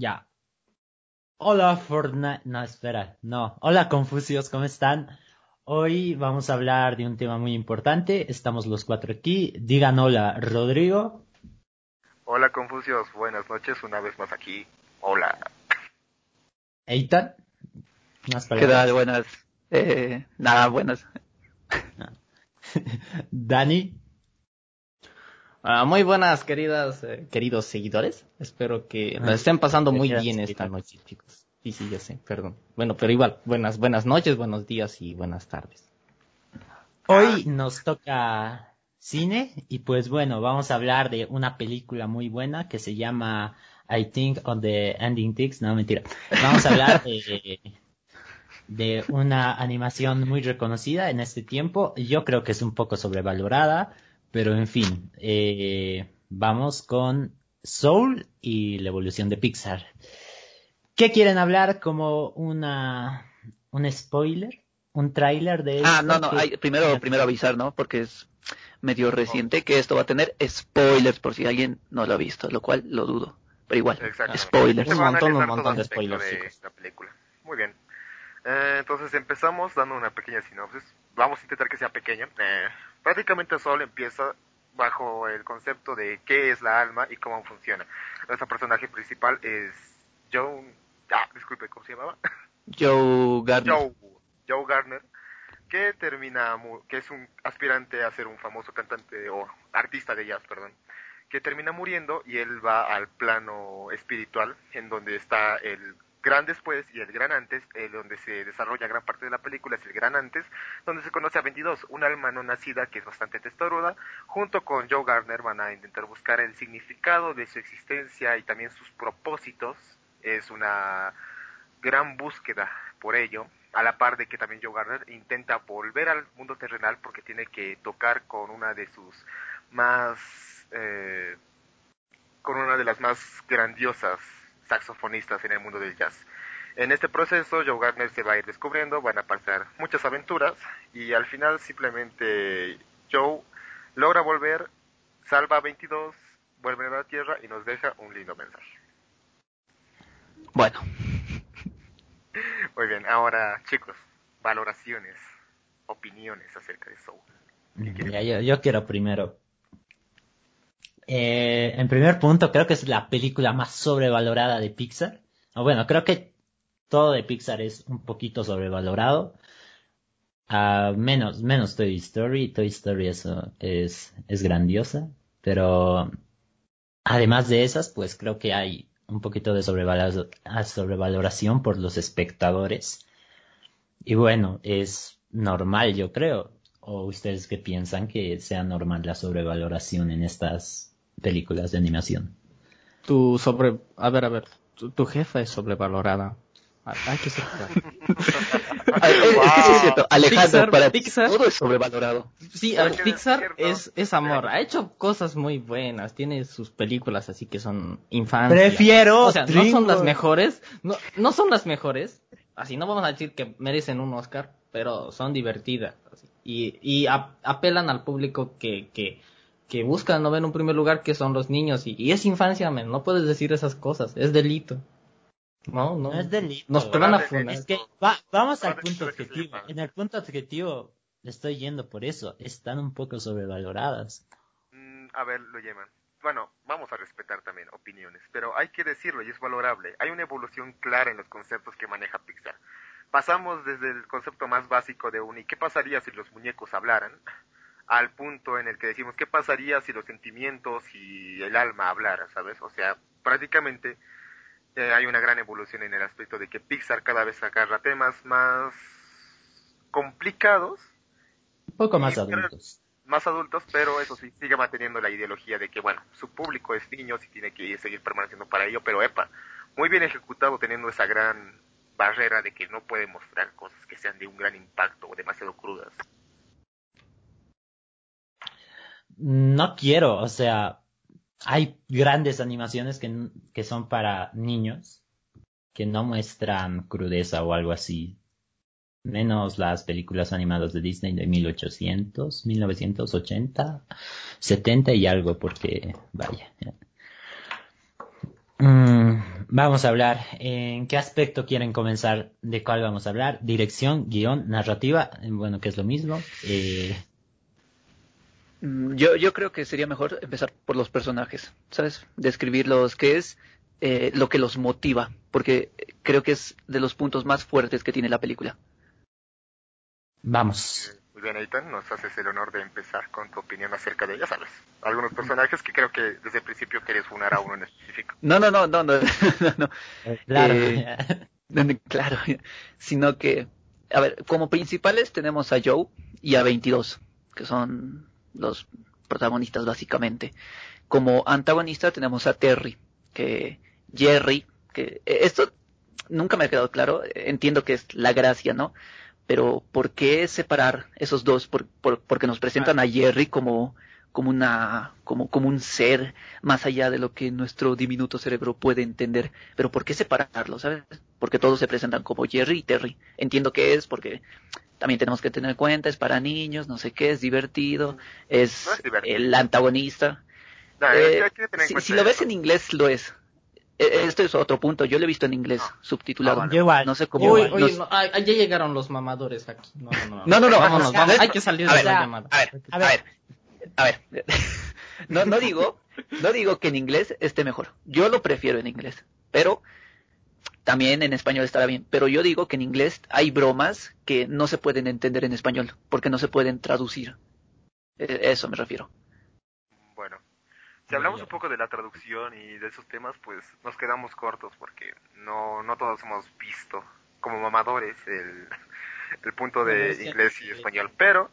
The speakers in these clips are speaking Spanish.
Ya. Hola Fortnite. No, espera. No. Hola Confucios, ¿cómo están? Hoy vamos a hablar de un tema muy importante. Estamos los cuatro aquí. Digan hola, Rodrigo. Hola Confucios, buenas noches, una vez más aquí. Hola. Eitan. ¿Qué tal? Buenas. Eh, nada, buenas. Dani. Ah, muy buenas, queridas, eh, queridos seguidores. Espero que nos estén pasando muy bien esta noche, chicos. Sí, sí, ya sé, perdón. Bueno, pero igual, buenas, buenas noches, buenos días y buenas tardes. Hoy nos toca cine y pues bueno, vamos a hablar de una película muy buena que se llama I Think on the Ending Ticks. No, mentira. Vamos a hablar de, de una animación muy reconocida en este tiempo. Yo creo que es un poco sobrevalorada pero en fin, eh, vamos con Soul y la evolución de Pixar. ¿Qué quieren hablar como una un spoiler? ¿Un tráiler de Ah, no, no, hay, primero, primero avisar, ¿no? Porque es medio reciente que esto va a tener spoilers por si alguien no lo ha visto, lo cual lo dudo. Pero igual, spoilers. Un montón, un montón de spoilers. De la película. Muy bien. Eh, entonces empezamos dando una pequeña sinopsis. Vamos a intentar que sea pequeña. Eh, prácticamente solo empieza bajo el concepto de qué es la alma y cómo funciona. Nuestro personaje principal es Joe, ah, disculpe, ¿cómo se llamaba? Joe Gardner. Joe, Joe Gardner, que termina, que es un aspirante a ser un famoso cantante o artista de jazz, perdón, que termina muriendo y él va al plano espiritual en donde está el gran después y el gran antes, eh, donde se desarrolla gran parte de la película, es el gran antes, donde se conoce a 22, una alma no nacida que es bastante testaruda, junto con Joe Gardner van a intentar buscar el significado de su existencia y también sus propósitos, es una gran búsqueda por ello, a la par de que también Joe Gardner intenta volver al mundo terrenal porque tiene que tocar con una de sus más... Eh, con una de las más grandiosas saxofonistas en el mundo del jazz. En este proceso, Joe Gardner se va a ir descubriendo, van a pasar muchas aventuras y al final simplemente Joe logra volver, salva a 22, vuelve a la Tierra y nos deja un lindo mensaje. Bueno. Muy bien, ahora chicos, valoraciones, opiniones acerca de Soul. yo, yo quiero primero eh, en primer punto, creo que es la película más sobrevalorada de Pixar. O bueno, creo que todo de Pixar es un poquito sobrevalorado. Menos, menos Toy Story. Toy Story eso es, es grandiosa. Pero además de esas, pues creo que hay un poquito de sobrevaloración por los espectadores. Y bueno, es normal, yo creo. ¿O ustedes qué piensan que sea normal la sobrevaloración en estas películas de animación. Tu sobre, a ver, a ver, tu, jefa es sobrevalorada. Hay que ser Es que es cierto, Alejandro, para Pixar, todo es sobrevalorado. Sí, Pixar es, es amor. Ha hecho cosas muy buenas. Tiene sus películas así que son infantes. Prefiero. O sea, no son las mejores. No, no son las mejores. Así no vamos a decir que merecen un Oscar, pero son divertidas. Y, y apelan al público que, que, que buscan no ven un primer lugar que son los niños y, es infancia, men, no puedes decir esas cosas, es delito. No, no, no es delito. Nos van a funar. Es que vamos al punto objetivo. En el punto objetivo le estoy yendo por eso, están un poco sobrevaloradas. Mm, a ver, lo llaman. Bueno, vamos a respetar también opiniones, pero hay que decirlo y es valorable. Hay una evolución clara en los conceptos que maneja Pixar. Pasamos desde el concepto más básico de un ¿y qué pasaría si los muñecos hablaran? Al punto en el que decimos, ¿qué pasaría si los sentimientos y el alma hablaran, ¿sabes? O sea, prácticamente eh, hay una gran evolución en el aspecto de que Pixar cada vez agarra temas más complicados. Un poco más adultos. Más adultos, pero eso sí, sigue manteniendo la ideología de que, bueno, su público es niño y tiene que seguir permaneciendo para ello, pero epa, muy bien ejecutado teniendo esa gran barrera de que no puede mostrar cosas que sean de un gran impacto o demasiado crudas. No quiero, o sea, hay grandes animaciones que, que son para niños, que no muestran crudeza o algo así. Menos las películas animadas de Disney de 1800, 1980, 70 y algo, porque, vaya. Mm, vamos a hablar. ¿En qué aspecto quieren comenzar? ¿De cuál vamos a hablar? Dirección, guion, narrativa. Bueno, que es lo mismo. Eh... Mm, yo, yo creo que sería mejor empezar por los personajes, ¿sabes? Describirlos, qué es eh, lo que los motiva, porque creo que es de los puntos más fuertes que tiene la película. Vamos. Muy bien, Ethan, nos haces el honor de empezar con tu opinión acerca de, ya sabes, algunos personajes que creo que desde el principio querías funar a uno en específico. No, no, no, no, no, no. Claro. Eh, claro, sino que, a ver, como principales tenemos a Joe y a 22, que son los protagonistas básicamente. Como antagonista tenemos a Terry, que Jerry, que eh, esto nunca me ha quedado claro, entiendo que es la gracia, ¿no? Pero ¿por qué separar esos dos? Por, porque nos presentan a Jerry como, como una, como, como un ser más allá de lo que nuestro diminuto cerebro puede entender. Pero ¿por qué separarlo, sabes? Porque todos se presentan como Jerry y Terry. Entiendo que es porque también tenemos que tener en cuenta, es para niños, no sé qué, es divertido, es, el antagonista. Eh, si, lo ves en inglés, lo es. E, esto es otro punto. Yo lo he visto en inglés, subtitulado. No sé cómo. Uy, ya llegaron los mamadores aquí. No, no, no. no, Vámonos, Hay que salir de la llamada. A ver, a ver. A ver. no, no digo, no digo que en inglés esté mejor. Yo lo prefiero en inglés. Pero también en español estará bien. Pero yo digo que en inglés hay bromas que no se pueden entender en español porque no se pueden traducir. E, eso me refiero. Si hablamos un poco de la traducción y de esos temas, pues nos quedamos cortos porque no, no todos hemos visto como mamadores el, el punto de inglés y español, pero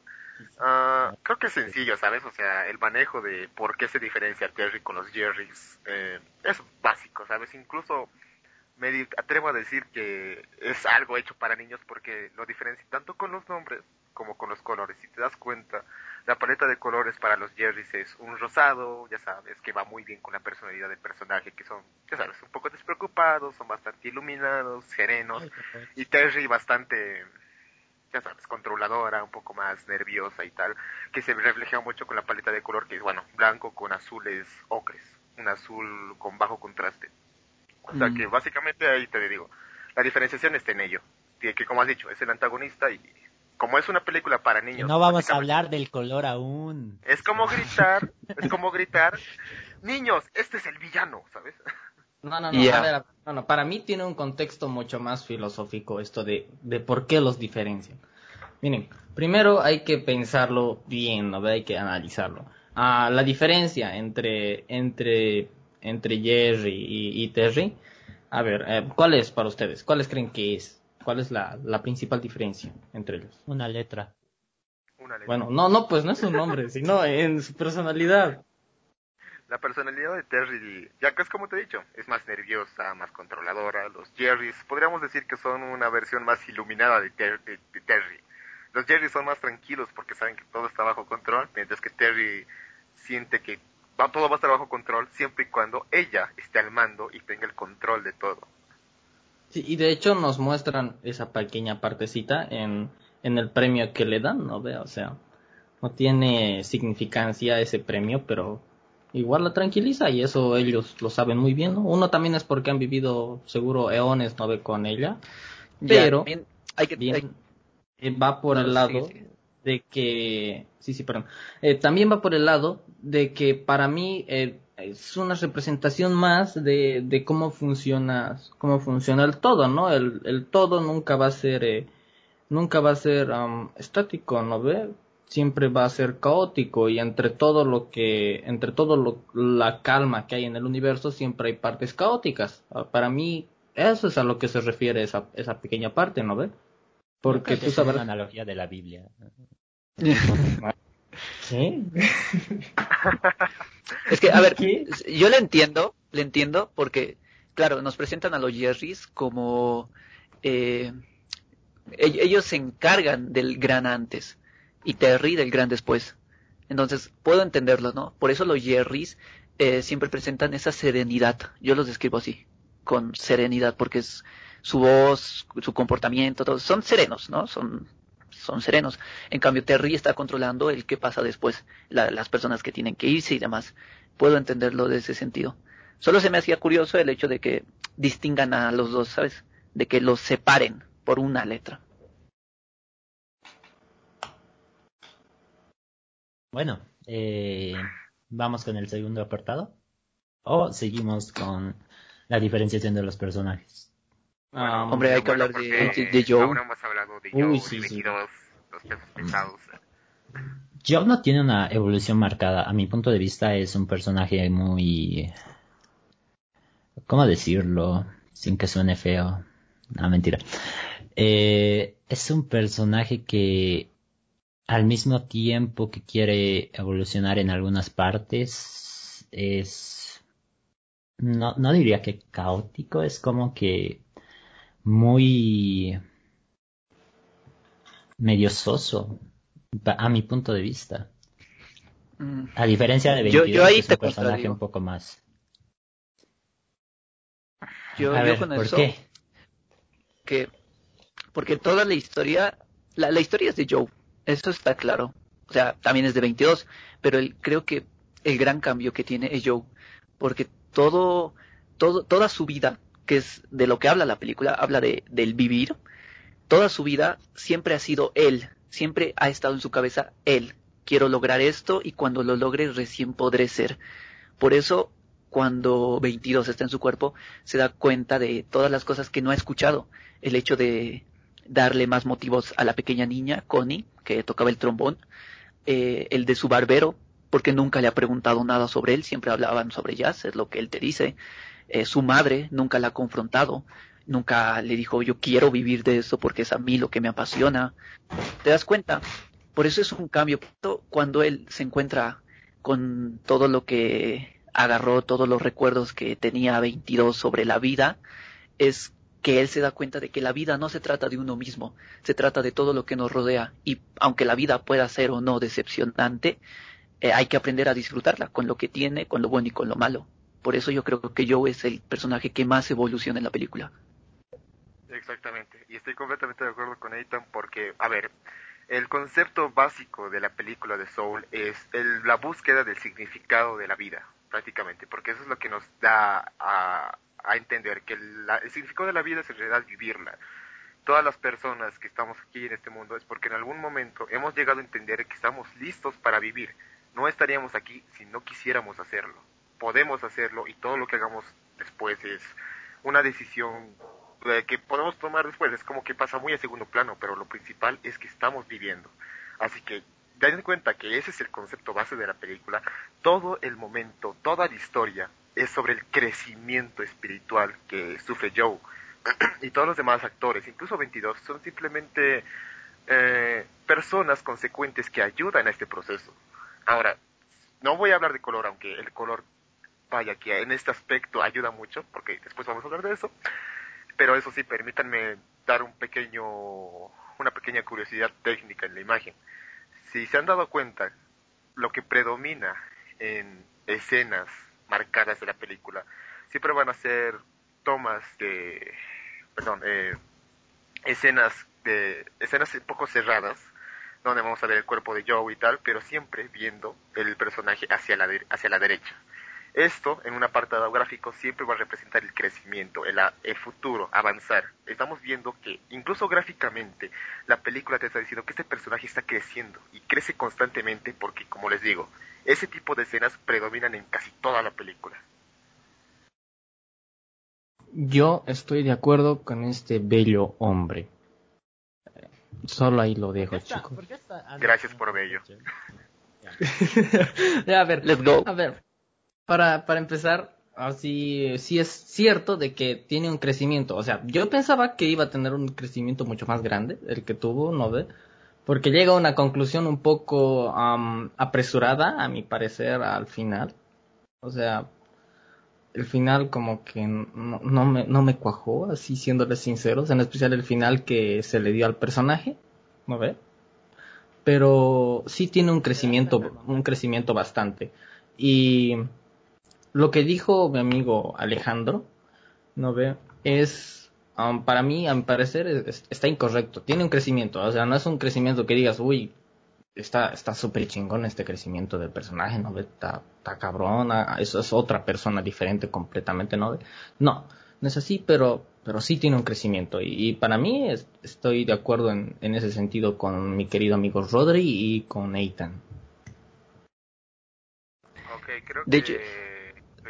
uh, creo que es sencillo, ¿sabes? O sea, el manejo de por qué se diferencia Terry con los Jerrys eh, es básico, ¿sabes? Incluso me atrevo a decir que es algo hecho para niños porque lo diferencia tanto con los nombres como con los colores. Si te das cuenta, la paleta de colores para los Jerrys es un rosado, ya sabes, que va muy bien con la personalidad del personaje, que son, ya sabes, un poco despreocupados, son bastante iluminados, serenos, y Terry bastante, ya sabes, controladora, un poco más nerviosa y tal, que se refleja mucho con la paleta de color que es, bueno, blanco con azules ocres, un azul con bajo contraste. O sea que mm. básicamente ahí te digo, la diferenciación está en ello, que como has dicho, es el antagonista y como es una película para niños. no vamos a hablar del color aún. Es como gritar, es como gritar, niños, este es el villano, ¿sabes? No, no, no, a ver, no, no, para mí tiene un contexto mucho más filosófico esto de, de por qué los diferencian. Miren, primero hay que pensarlo bien, ¿no? Hay que analizarlo. Ah, la diferencia entre, entre, entre Jerry y, y Terry, a ver, eh, ¿cuál es para ustedes? ¿Cuáles creen que es? ¿Cuál es la, principal diferencia entre ellos? Una letra. Bueno, no, no, pues no es un nombre, sino en su personalidad. La personalidad de Terry, ya que es como te he dicho, es más nerviosa, más controladora. Los Jerrys, podríamos decir que son una versión más iluminada de, Terry. Los Jerrys son más tranquilos porque saben que todo está bajo control, mientras que Terry siente que va, todo va a estar bajo control siempre y cuando ella esté al mando y tenga el control de todo. Sí, y de hecho nos muestran esa pequeña partecita en, en el premio que le dan, ¿no ve? O sea, no tiene significancia ese premio, pero igual la tranquiliza y eso ellos lo saben muy bien, ¿no? Uno también es porque han vivido seguro eones, ¿no ve? Con ella, pero hay que, eh, va por el lado de que, sí, sí, perdón, eh, también va por el lado de que para mí eh, es una representación más de, de cómo funciona cómo funciona el todo no el, el todo nunca va a ser eh, nunca va a ser estático no ve siempre va a ser caótico y entre todo lo que entre todo lo, la calma que hay en el universo siempre hay partes caóticas. Ah, para mí eso es a lo que se refiere esa esa pequeña parte no ve porque tú sabes la analogía de la Biblia ¿Qué? es que, a ver, yo le entiendo, le entiendo, porque, claro, nos presentan a los Jerrys como eh, ellos se encargan del gran antes y Terry del gran después. Entonces, puedo entenderlo, ¿no? Por eso los Jerrys eh, siempre presentan esa serenidad. Yo los describo así, con serenidad, porque es su voz, su comportamiento, todos son serenos, ¿no? Son son serenos. En cambio, Terry está controlando el qué pasa después, las personas que tienen que irse y demás. Puedo entenderlo de ese sentido. Solo se me hacía curioso el hecho de que distingan a los dos, ¿sabes? De que los separen por una letra. Bueno, eh, vamos con el segundo apartado. O seguimos con la diferenciación de los personajes. Ah, Hombre, hay que Bueno, hablar de, de, de Joe. Aún no hemos hablado de Uy, Joe, sí, sí. 22, los pesados. Joe no tiene una evolución marcada. A mi punto de vista es un personaje muy... ¿Cómo decirlo? Sin que suene feo. No, mentira. Eh, es un personaje que al mismo tiempo que quiere evolucionar en algunas partes, es... No, no diría que caótico, es como que muy medio soso, a mi punto de vista. Mm, A diferencia de Yo- 22, yo ahí es te un personaje un poco más. Yo, a yo ver, con ¿por eso, qué? que porque toda la historia, la, la historia es de Joe, eso está claro. O sea, también es de 22, pero el, creo que el gran cambio que tiene es Joe, porque todo, todo, toda su vida, que es de lo que habla la película, habla de, del vivir, toda su vida siempre ha sido él, siempre ha estado en su cabeza él. Quiero lograr esto y cuando lo logre recién podré ser. Por eso, cuando 22 está en su cuerpo, se da cuenta de todas las cosas que no ha escuchado. El hecho de darle más motivos a la pequeña niña, Connie, que tocaba el trombón, eh, el de su barbero, porque nunca le ha preguntado nada sobre él, siempre hablaban sobre jazz, es lo que él te dice. Eh, su madre nunca la ha confrontado, nunca le dijo yo quiero vivir de eso porque es a mí lo que me apasiona. ¿Te das cuenta? Por eso es un cambio. Cuando él se encuentra con todo lo que agarró, todos los recuerdos que tenía a 22 sobre la vida, es que él se da cuenta de que la vida no se trata de uno mismo, se trata de todo lo que nos rodea. Y aunque la vida pueda ser o no decepcionante, eh, hay que aprender a disfrutarla con lo que tiene, con lo bueno y con lo malo. Por eso yo creo que Joe es el personaje que más evoluciona en la película. Exactamente, y estoy completamente de acuerdo con Ethan porque, a ver, el concepto básico de la película de Soul es el- la búsqueda del significado de la vida, prácticamente, porque eso es lo que nos da a, entender que el significado de la vida es en realidad vivirla. Todas las personas que estamos aquí en este mundo es porque en algún momento hemos llegado a entender que estamos listos para vivir. No estaríamos aquí si no quisiéramos hacerlo. Podemos hacerlo y todo lo que hagamos después es una decisión eh, que podemos tomar después. Es como que pasa muy a segundo plano, pero lo principal es que estamos viviendo. Así que ten en cuenta que ese es el concepto base de la película. Todo el momento, toda la historia es sobre el crecimiento espiritual que sufre Joe. y todos los demás actores, incluso 22, son simplemente eh, personas consecuentes que ayudan a este proceso. Ahora, no voy a hablar de color, aunque el color, vaya, que en este aspecto ayuda mucho, porque después vamos a hablar de eso. Pero eso sí, permítanme dar un pequeño, una pequeña curiosidad técnica en la imagen. Si se han dado cuenta, lo que predomina en escenas marcadas de la película siempre van a ser tomas de, perdón, eh, escenas de escenas poco cerradas donde vamos a ver el cuerpo de Joe y tal, pero siempre viendo el personaje hacia la hacia la derecha. Esto, en un apartado gráfico, siempre va a representar el crecimiento, el, futuro, avanzar. Estamos viendo que, incluso gráficamente, la película te está diciendo que este personaje está creciendo y crece constantemente porque, como les digo, ese tipo de escenas predominan en casi toda la película. Yo estoy de acuerdo con este bello hombre. Solo ahí lo dejo, chicos. Gracias por bello. Ya, a ver, Let's go. a ver, para, para empezar, así, sí es cierto de que tiene un crecimiento. O sea, yo pensaba que iba a tener un crecimiento mucho más grande, el que tuvo, ¿no ve? Porque llega a una conclusión un poco am, apresurada, a mi parecer, al final. O sea, el final como que no, no me, no me cuajó, así siéndoles sinceros, en especial el final que se le dio al personaje, ¿no ve? Pero sí tiene un crecimiento, un crecimiento bastante. Y lo que dijo mi amigo Alejandro, ¿no ve? Es, um, para mí, a mi parecer, es- está incorrecto. Tiene un crecimiento, o sea, no es un crecimiento que digas, uy, está está súper chingón este crecimiento del personaje, ¿no? Está, está cabrona, eso es otra persona diferente completamente, ¿no? No, no es así, pero, pero sí tiene un crecimiento. Y, para mí estoy de acuerdo en, en, ese sentido con mi querido amigo Rodri y con creo de que hecho,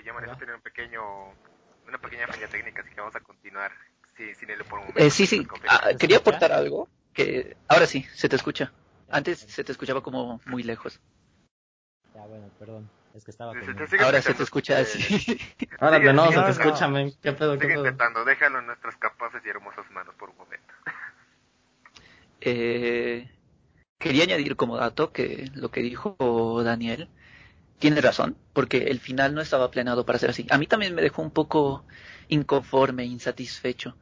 llaman eso tiene un pequeño, una pequeña falla técnica, así que vamos a continuar sí, sin él por un momento. Eh, sí, sí, ah, quería aportar algo que ahora sí, se te escucha. Antes se te escuchaba como muy lejos. Ya, bueno, perdón. Es que estaba Ahora se te escucha así. Ahora de nuevo se te escucha, men. ¿Qué pedo, qué pedo? intentando, déjalo en nuestras capaces y hermosas manos por un momento. Eh, quería añadir como dato que lo que dijo Daniel tiene razón, porque el final no estaba planeado para ser así. A mí también me dejó un poco inconforme, insatisfecho.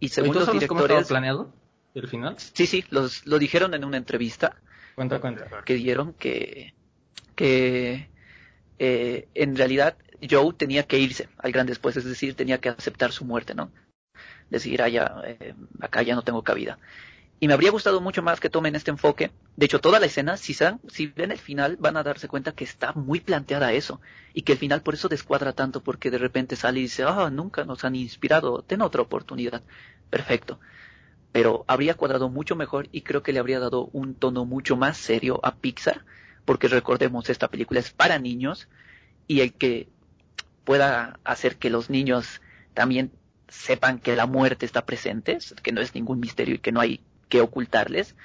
Y según los directores... cómo estaba planeado el final? Sí, sí, los, lo dijeron en una entrevista. Cuenta, cuenta. Que dieron que, que eh, en realidad Joe tenía que irse al gran después, es decir, tenía que aceptar su muerte, ¿no? Decir, ah, ya, eh, acá ya no tengo cabida. Y me habría gustado mucho más que tomen este enfoque. De hecho, toda la escena, si, si ven el final, van a darse cuenta que está muy planteada eso. Y que el final por eso descuadra tanto, porque de repente sale y dice, ah, nunca nos han inspirado, ten otra oportunidad. Perfecto. Pero habría cuadrado mucho mejor y creo que le habría dado un tono mucho más serio a Pixar porque recordemos, esta película es para niños y el que pueda hacer que los niños también sepan que la muerte está presente, que no es ningún misterio y que no hay que ocultarles,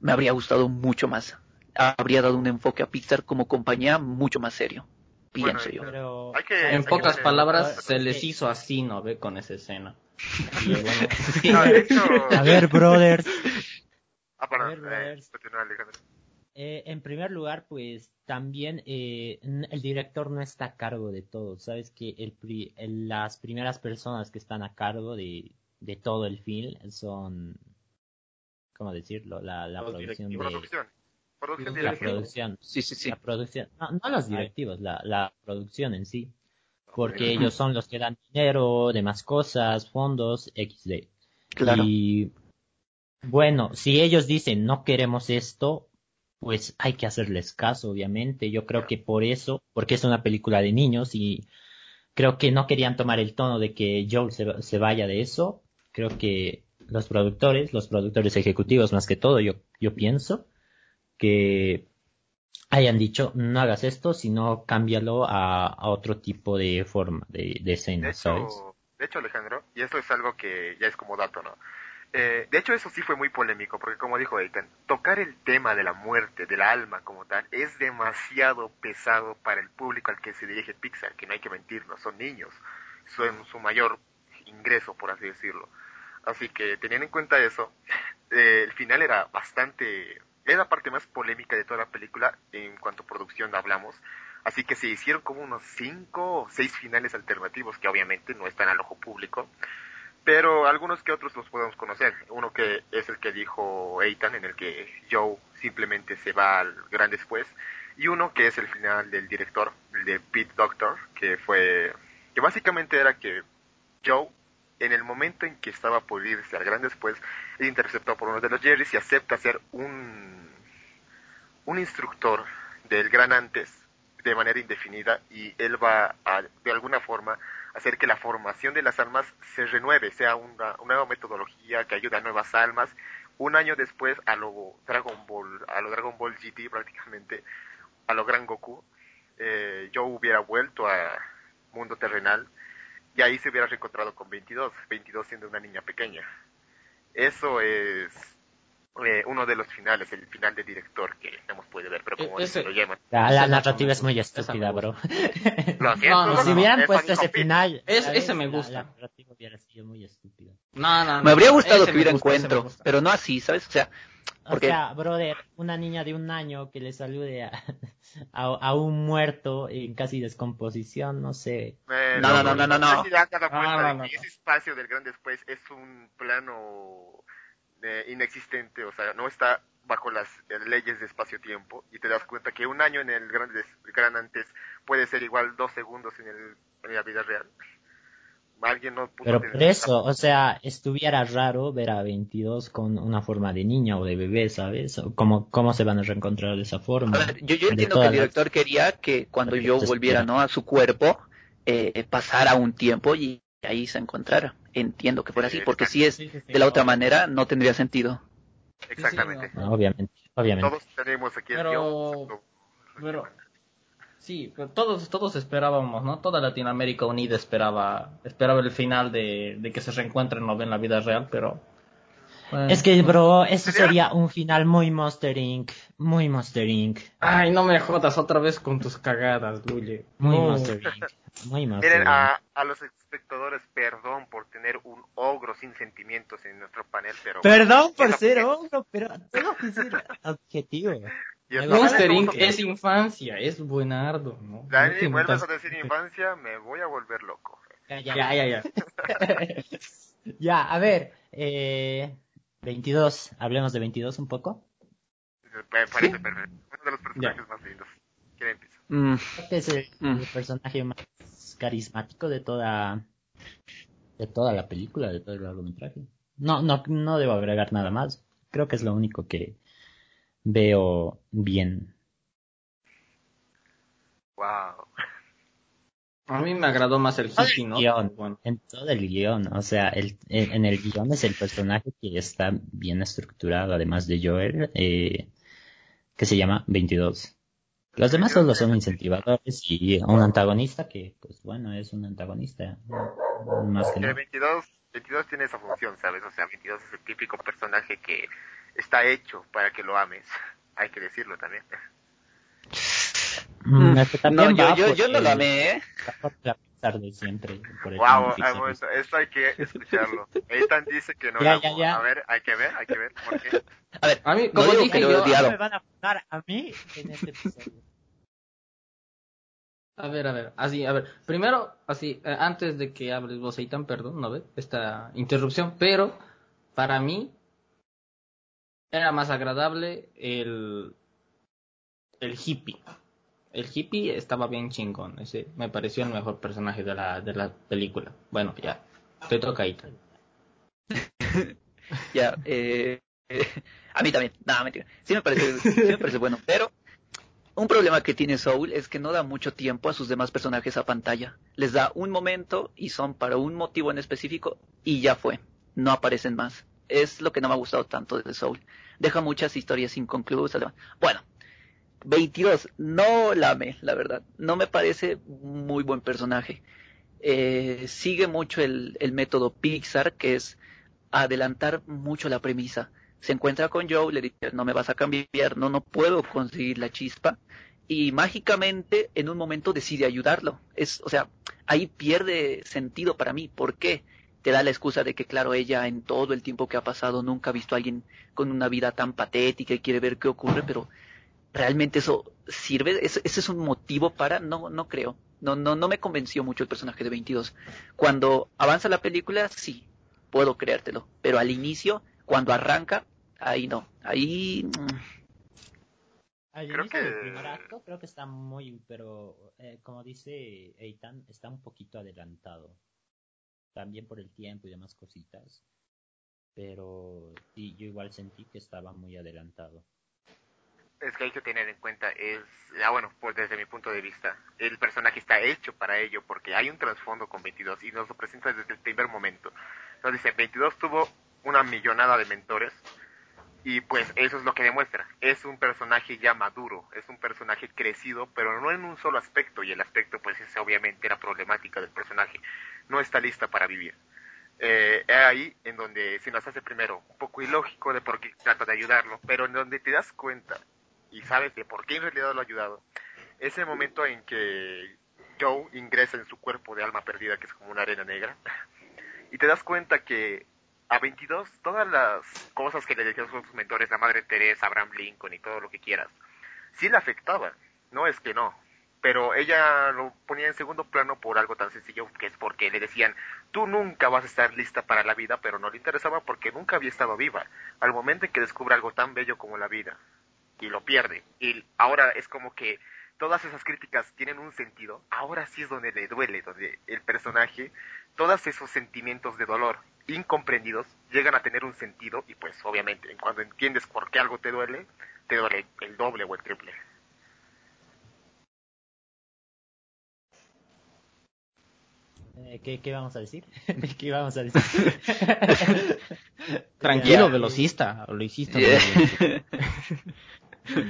me habría gustado mucho más. Habría dado un enfoque a Pixar como compañía mucho más serio, pienso yo. en pocas palabras, se les hizo así, ¿no? Ve con esa escena. A ver, brothers. Ah, a ver, brothers. Eh, en primer lugar, pues también eh, el director no está a cargo de todo. Sabes que el, las primeras personas que están a cargo de, de todo el film son, ¿cómo decirlo? La, la producción de... Producción. Producción la producción. Sí, sí, sí. La producción. No, no los directivos, la, la producción en sí. Porque ellos son los que dan dinero, demás cosas, fondos, XD. Claro. Y bueno, si ellos dicen no queremos esto, pues hay que hacerles caso, obviamente. Yo creo que por eso, porque es una película de niños y creo que no querían tomar el tono de que Joel se, se vaya de eso. Creo que los productores, los productores ejecutivos más que todo, yo, yo pienso que hayan dicho no hagas esto, sino cámbialo a, a otro tipo de forma, de, de escena, de hecho, De hecho, Alejandro, y eso es algo que ya es como dato, ¿no? Eh, de hecho, eso sí fue muy polémico, porque como dijo Ethan, tocar el tema de la muerte, del alma como tal, es demasiado pesado para el público al que se dirige Pixar, que no hay que mentirnos, son niños, son su mayor ingreso, por así decirlo. Así que teniendo en cuenta eso, eh, el final era bastante, era la parte más polémica de toda la película en cuanto a producción hablamos. Así que se hicieron como unos cinco o seis finales alternativos que obviamente no están al ojo público pero algunos que otros los podemos conocer. Uno que es el que dijo Ethan, en el que Joe simplemente se va al gran después, y uno que es el final del director, el de Pete Doctor, que fue, que básicamente era que Joe, en el momento en que estaba por irse al gran después, es interceptado por uno de los Jerrys y acepta ser un, un instructor del gran antes de manera indefinida y él va a, de alguna forma, hacer que la formación de las almas se renueve, sea una, nueva metodología que ayude a nuevas almas. Un año después, a lo Dragon Ball, a lo Dragon Ball GT prácticamente, a lo Gran Goku, eh, yo hubiera vuelto a mundo terrenal y ahí se hubiera reencontrado con 22, 22 siendo una niña pequeña. Eso es eh, uno de los finales, el final del director que hemos podido ver, pero como e-, lo llaman. La, narrativa es muy estúpida, bro. si hubieran puesto ese final, ese me gusta. La, narrativa hubiera sido muy estúpida. No, no, Me habría gustado que hubiera encuentro, pero no así, ¿sabes? O sea, porque... O sea, brother, una niña de un año que le salude a, a, un muerto en casi descomposición, no sé. no, no, no, no, no. Ese espacio del gran después es un plano eh, inexistente, o sea, no está bajo las eh, leyes de espacio-tiempo y te das cuenta que un año en el gran, gran antes puede ser igual dos segundos en, el, en la vida real. Alguien no pudo Pero por eso, o sea, estuviera raro ver a 22 con una forma de niña o de bebé, ¿sabes? ¿Cómo, cómo se van a reencontrar de esa forma? A ver, yo, yo entiendo que el las- director quería que cuando yo volviera. ¿no? a su cuerpo, eh, pasara un tiempo y ahí se encontrara. Entiendo que fuera Sí, así, porque si es de la otra manera no tendría sentido. Exactamente. Sí, No, obviamente, obviamente. Todos tenemos aquí el Pero- guion, Pero, sí, pero todos, todos esperábamos, ¿no? Toda Latinoamérica unida esperaba, esperaba el final de, de que se reencuentren no en la vida real, pero... bueno. Es que, bro, eso sería un final muy Monster Inc. Muy Monster Inc. Ay, no me jodas otra vez con tus cagadas, Luye. Muy No. Monster Inc. Muy Monster Miren, Inc. a, a los espectadores, perdón por tener un ogro sin sentimientos en nuestro panel, pero... Perdón por ser ogro, pero tengo que ser objetivo. Y es- Monster ¿sabes Inc. es infancia, es buenardo, ¿no? Dani, No vuelves a decir infancia, me voy a volver loco. Ya, Ya, ya, ya. Ya, a ver, eh, 22, hablemos de 22 un poco. Me parece perfecto. Uno de los personajes más lindos. ¿Quién empieza? Mm, es el, Mm. el personaje más carismático de toda, de toda la película, de todo el largometraje. No, no, no debo agregar nada más. Creo que es lo único que veo bien. Wow. A mí me agradó más el hippie, ¿no? Guión. Bueno, En todo el guion, o sea, el, en en el guion es el personaje que está bien estructurado, además de Joel, eh, que se llama 22. Los demás solo son incentivadores y un antagonista que, pues bueno, es un antagonista, más que El nada. 22, 22 tiene esa función, ¿sabes? O sea, 22 es el típico personaje que está hecho para que lo ames. Hay que decirlo también. Mm, es que no, también yo, va yo, yo no lo amé, ¿eh? va por la Pixar de siempre. por Wow, momento, esto hay que escucharlo. Ethan dice que no Ya, ya. A ver, hay que ver, hay que ver. ¿Por qué? A ver, a mí, como dije yo, me van a fundar a mí en este episodio. A ver, a ver, así, a ver. Primero, así, eh, antes de que hables vos, Eitan, perdón, no ve esta interrupción, pero para mí era más agradable el el hippie. El hippie estaba bien chingón, ese me pareció el mejor personaje de la de la película. Bueno, ya, te toca Eitan. ya, eh, a mí también, nada, mentira. Sí me parece, sí me parece bueno, pero un problema que tiene Soul es que no da mucho tiempo a sus demás personajes a pantalla. Les da un momento y son para un motivo en específico y ya fue. No aparecen más. Es lo que no me ha gustado tanto de Soul. Deja muchas historias inconclusas. Bueno, 22, no la amé, la verdad. No me parece muy buen personaje. Eh, sigue mucho el, el método Pixar, que es adelantar mucho la premisa. Se encuentra con Joe, le dice, no me vas a cambiar, no, no puedo conseguir la chispa. Y mágicamente, en un momento, decide ayudarlo. Es, o sea, ahí pierde sentido para mí. ¿Por qué? Te da la excusa de que, claro, ella en todo el tiempo que ha pasado nunca ha visto a alguien con una vida tan patética y quiere ver qué ocurre, pero realmente eso sirve, ese, ese es un motivo para, no, no creo. No, no, no me convenció mucho el personaje de 22. Cuando avanza la película, sí, puedo creértelo. Pero al inicio, cuando arranca, ahí no. Ahí. mm, Al Creo inicio del que- primer acto creo que está muy, pero eh, como dice Eitan, está un poquito adelantado. También por el tiempo y demás cositas. Pero sí, yo igual sentí que estaba muy adelantado. Es que hay que tener en cuenta, es, ah, bueno, pues desde mi punto de vista, el personaje está hecho para ello, porque hay un trasfondo con 22 y nos lo presenta desde el primer momento. Nos dice, 22 tuvo una millonada de mentores y pues eso es lo que demuestra. Es un personaje ya maduro, es un personaje crecido, pero no en un solo aspecto y el aspecto pues es obviamente la problemática del personaje. No está lista para vivir. Eh, es ahí en donde se nos hace primero un poco ilógico de por qué trata de ayudarlo, pero en donde te das cuenta y sabes de por qué en realidad lo ha ayudado, es el momento en que Joe ingresa en su cuerpo de alma perdida, que es como una arena negra, y te das cuenta que a 22 todas las cosas que le decían sus mentores, la madre Teresa, Abraham Lincoln y todo lo que quieras, sí le afectaban, no es que no, pero ella lo ponía en segundo plano por algo tan sencillo que es porque le decían, tú nunca vas a estar lista para la vida, pero no le interesaba porque nunca había estado viva. Al momento en que descubre algo tan bello como la vida y lo pierde, y ahora es como que todas esas críticas tienen un sentido, ahora sí es donde le duele, donde el personaje, todos esos sentimientos de dolor incomprendidos llegan a tener un sentido y pues obviamente cuando entiendes por qué algo te duele, te duele el doble o el triple. ¿Qué, ¿Qué vamos a decir? ¿Qué íbamos a decir? Tranquilo, Ya. velocista, lo hiciste. bien.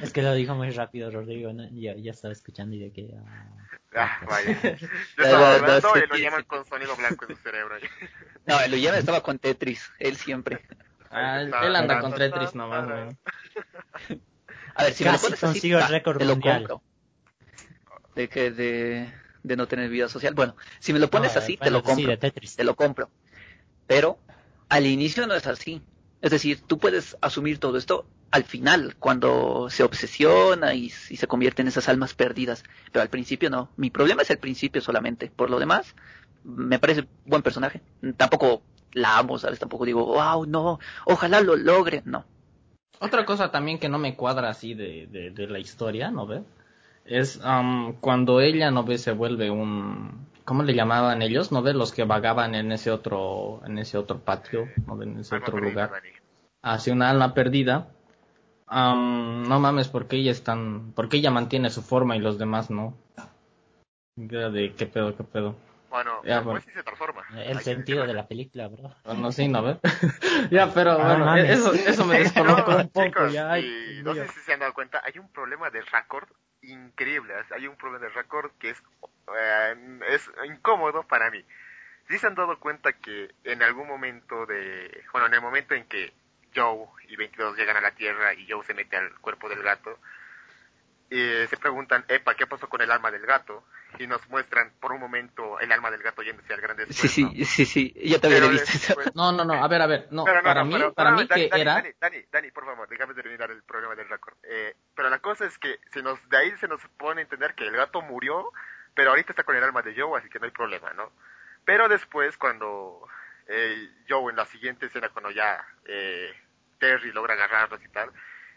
Es que lo dijo muy rápido Rodrigo, ¿no? ya, ya estaba escuchando y de que... ah, Ah, vaya. Yo estaba hablando no, y lo llaman con sonido blanco en su cerebro. No, el Uyama estaba con Tetris, él siempre. Ah, él él anda con Tetris nomás, güey. A ver, si me lo Casi pones así, consigo el récord te lo mundial. compro. De que de, de no tener vida social. Bueno, si me lo pones no, así, te lo compro. Sí, de Tetris. te lo compro. Pero al inicio no es así. Es decir, tú puedes asumir todo esto al final, cuando se obsesiona y, y se convierte en esas almas perdidas. Pero al principio no. Mi problema es el principio solamente. Por lo demás, me parece buen personaje. Tampoco la amo, ¿sabes? Tampoco digo, wow, no, ojalá lo logre. No. Otra cosa también que no me cuadra así de, de, de la historia, ¿no ve? Es am, cuando ella, ¿no ve? Se vuelve un... ¿Cómo le llamaban ellos? ¿No ve? Los que vagaban en ese otro, en ese otro patio, ¿no ve? En ese Alma otro perdida, lugar. Dani. Hacia una alma perdida. Am, no mames, ¿por qué ella es tan... ¿Por qué ella mantiene su forma y los demás no? Era de qué pedo, qué pedo. Bueno, Ya, después bueno. sí se transforma. El sentido de la película, bro. No, sí, ¿no ve? ya, pero Ah, bueno, mames. eso, eso me descolocó No, un poco. chicos, ya, ay, y no sé si se han dado cuenta, hay un problema de récord increíble. Hay un problema de récord que es, eh, es incómodo para mí. Si se han dado cuenta que en algún momento de, bueno, en el momento en que Joe y 22 llegan a la Tierra y Joe se mete al cuerpo del gato, eh, se preguntan, epa, ¿qué pasó con el alma del gato? Y nos muestran por un momento el alma del gato yéndose al gran Sí, desierto. sí, sí, sí. Yo también he visto eso. después- No, no, no, a ver, a ver, no, no, para no, mí, pero- para no, mí Dani, que Dani, era... Dani, Dani, Dani, por favor, déjame terminar el problema del récord. Eh, pero la cosa es que se nos, de ahí se nos pone a entender que el gato murió, pero ahorita está con el alma de Joe, así que no hay problema, ¿no? Pero después, cuando eh, Joe en la siguiente escena, cuando ya eh, Terry logra agarrarlos y tal,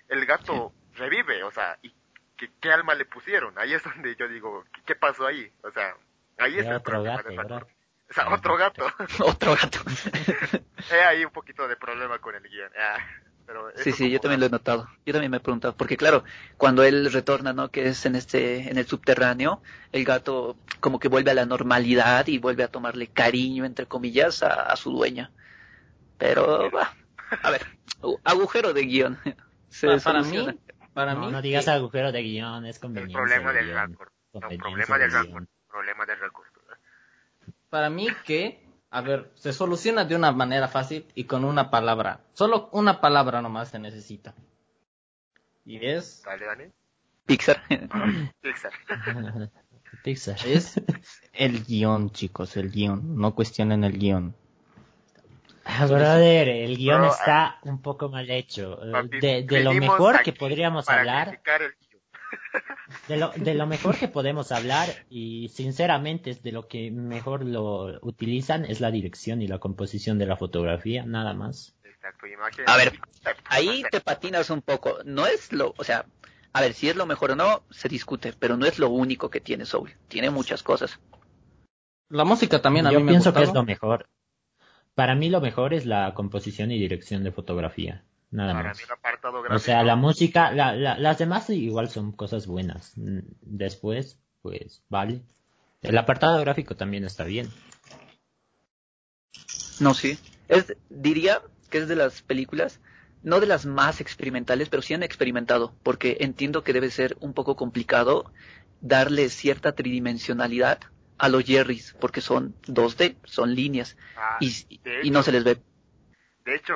el gato revive, o sea, ¿y qué, qué alma le pusieron? Ahí es donde yo digo, ¿qué, qué pasó ahí? O sea, ahí es el otro problema gato. O sea, otro gato. Otro gato. Hay ahí un poquito de problema con el guion. Ah, pero Sí, sí, yo también lo he notado. Yo también me he preguntado, porque claro, cuando él retorna, ¿no? Que es en este, en el subterráneo, el gato como que vuelve a la normalidad y vuelve a tomarle cariño, entre comillas, a, a su dueña. Pero, bah, a ver, agujero de guion. Se Pa- para mí. Para No, mí, no digas que- agujero de guion, es El conveniencia. problema de del récord. No, problema del récord. Problema del récord. para mí que, a ver, se soluciona de una manera fácil y con una palabra. Solo una palabra nomás se necesita. Y es, Dale, Dani. Pixar. Pixar. Pixar. es el guion, chicos, el guion. No cuestionen el guion. Ah, brother, el guion Bro, está un poco mal hecho. Eh, Papi, De, de lo mejor que podríamos hablar, de lo, de lo mejor que podemos hablar, y sinceramente es de lo que mejor lo utilizan, es la dirección y la composición de la fotografía, nada más. Exacto, imagen. A ver, Ahí te patinas un poco. No es lo, o sea, a ver, si es lo mejor o no, se discute, pero no es lo único que tiene Soul. Tiene muchas cosas. La música también a Yo mí me pienso que es lo mejor. Para mí lo mejor es la composición y dirección de fotografía, nada Para más. mí el apartado O sea, la música, la, la- las demás igual son cosas buenas. Después, pues, vale. El apartado gráfico también está bien. No, sí. Es, diría que es de las películas, no de las más experimentales, pero sí han experimentado, porque entiendo que debe ser un poco complicado darle cierta tridimensionalidad a los Jerrys, porque son 2D, son líneas, Ah, y, de y no hecho- se les ve. De hecho,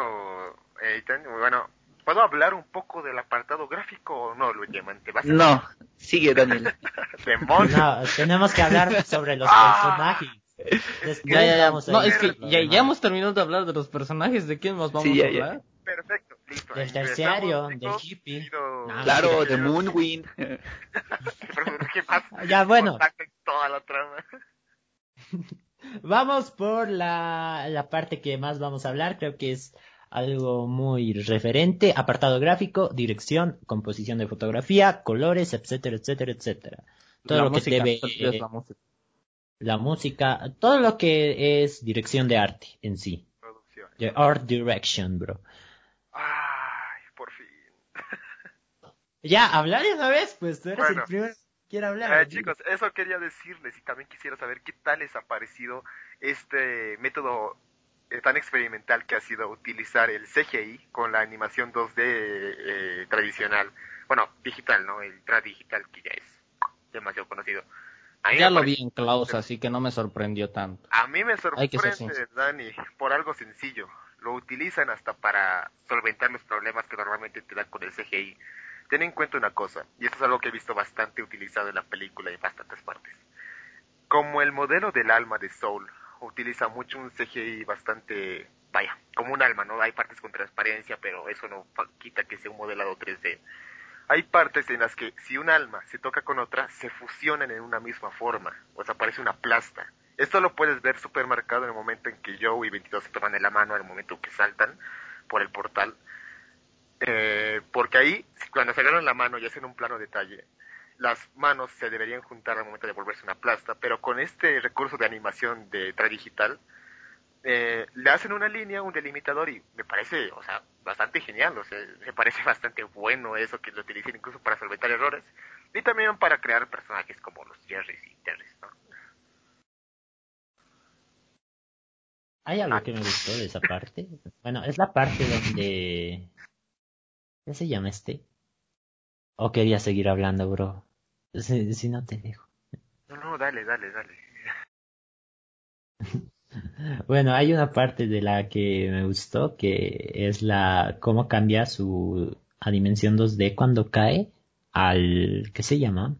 eh, bueno, ¿puedo hablar un poco del apartado gráfico o no, Luis ¿Te vas a... No, sigue Daniel. No, tenemos que hablar sobre los Ah. personajes. Después Ya, ya, ya. No, es que ya, ya hemos terminado de hablar de los personajes. ¿De quién más vamos Sí, ya, a ya. hablar? Perfecto, listo. Del terciario, del hippie. Pido- Claro, de Moonwind. ¿Qué más? Ya, bueno. Contacten toda la trama. Vamos por la, la parte que más vamos a hablar, creo que es algo muy referente, apartado gráfico, dirección, composición de fotografía, colores, etcétera, etcétera, etcétera. Todo La lo que música, debe, es la música. la música, todo lo que es dirección de arte en sí. Producción. The art direction, bro. Ay, por fin. Ya, hablar una vez, pues tú eres Bueno. el primero que quiere hablar. Eh, chicos, eso quería decirles y también quisiera saber qué tal les ha parecido este método eh, tan experimental que ha sido utilizar el CGI con la animación 2D eh, tradicional. Bueno, digital, ¿no? El trad digital que ya es demasiado conocido. Ya me lo parece- vi en Klaus, así que no me sorprendió tanto. A mí me sorprende. Dani, por algo sencillo. Lo utilizan hasta para solventar los problemas que normalmente te dan con el CGI. Ten en cuenta una cosa, y esto es algo que he visto bastante utilizado en la película y en bastantes partes. Como el modelo del alma de Soul utiliza mucho un CGI bastante, vaya, como un alma, ¿no? Hay partes con transparencia, pero eso no quita que sea un modelado 3D. Hay partes en las que si un alma se toca con otra, se fusionan en una misma forma, o sea, parece una plasta. Esto lo puedes ver súper marcado en el momento en que Joe y 22 se toman de la mano, en el momento que saltan por el portal. Eh, porque ahí, cuando se agarran la mano y hacen un plano detalle, las manos se deberían juntar al momento de volverse una plasta, pero con este recurso de animación de digital eh, le hacen una línea, un delimitador y me parece, o sea, bastante genial, o sea, me parece bastante bueno eso que lo utilicen incluso para solventar errores y también para crear personajes como los Jerrys y Terrys, ¿no? Hay algo que me gustó de esa parte. Bueno, es la parte donde... ¿Qué se llama este? ¿O quería seguir hablando, bro? Si, si no te dejo. No, no, dale, dale, dale. Bueno, hay una parte de la que me gustó que es la cómo cambia su a dimensión 2D cuando cae al ¿qué se llama?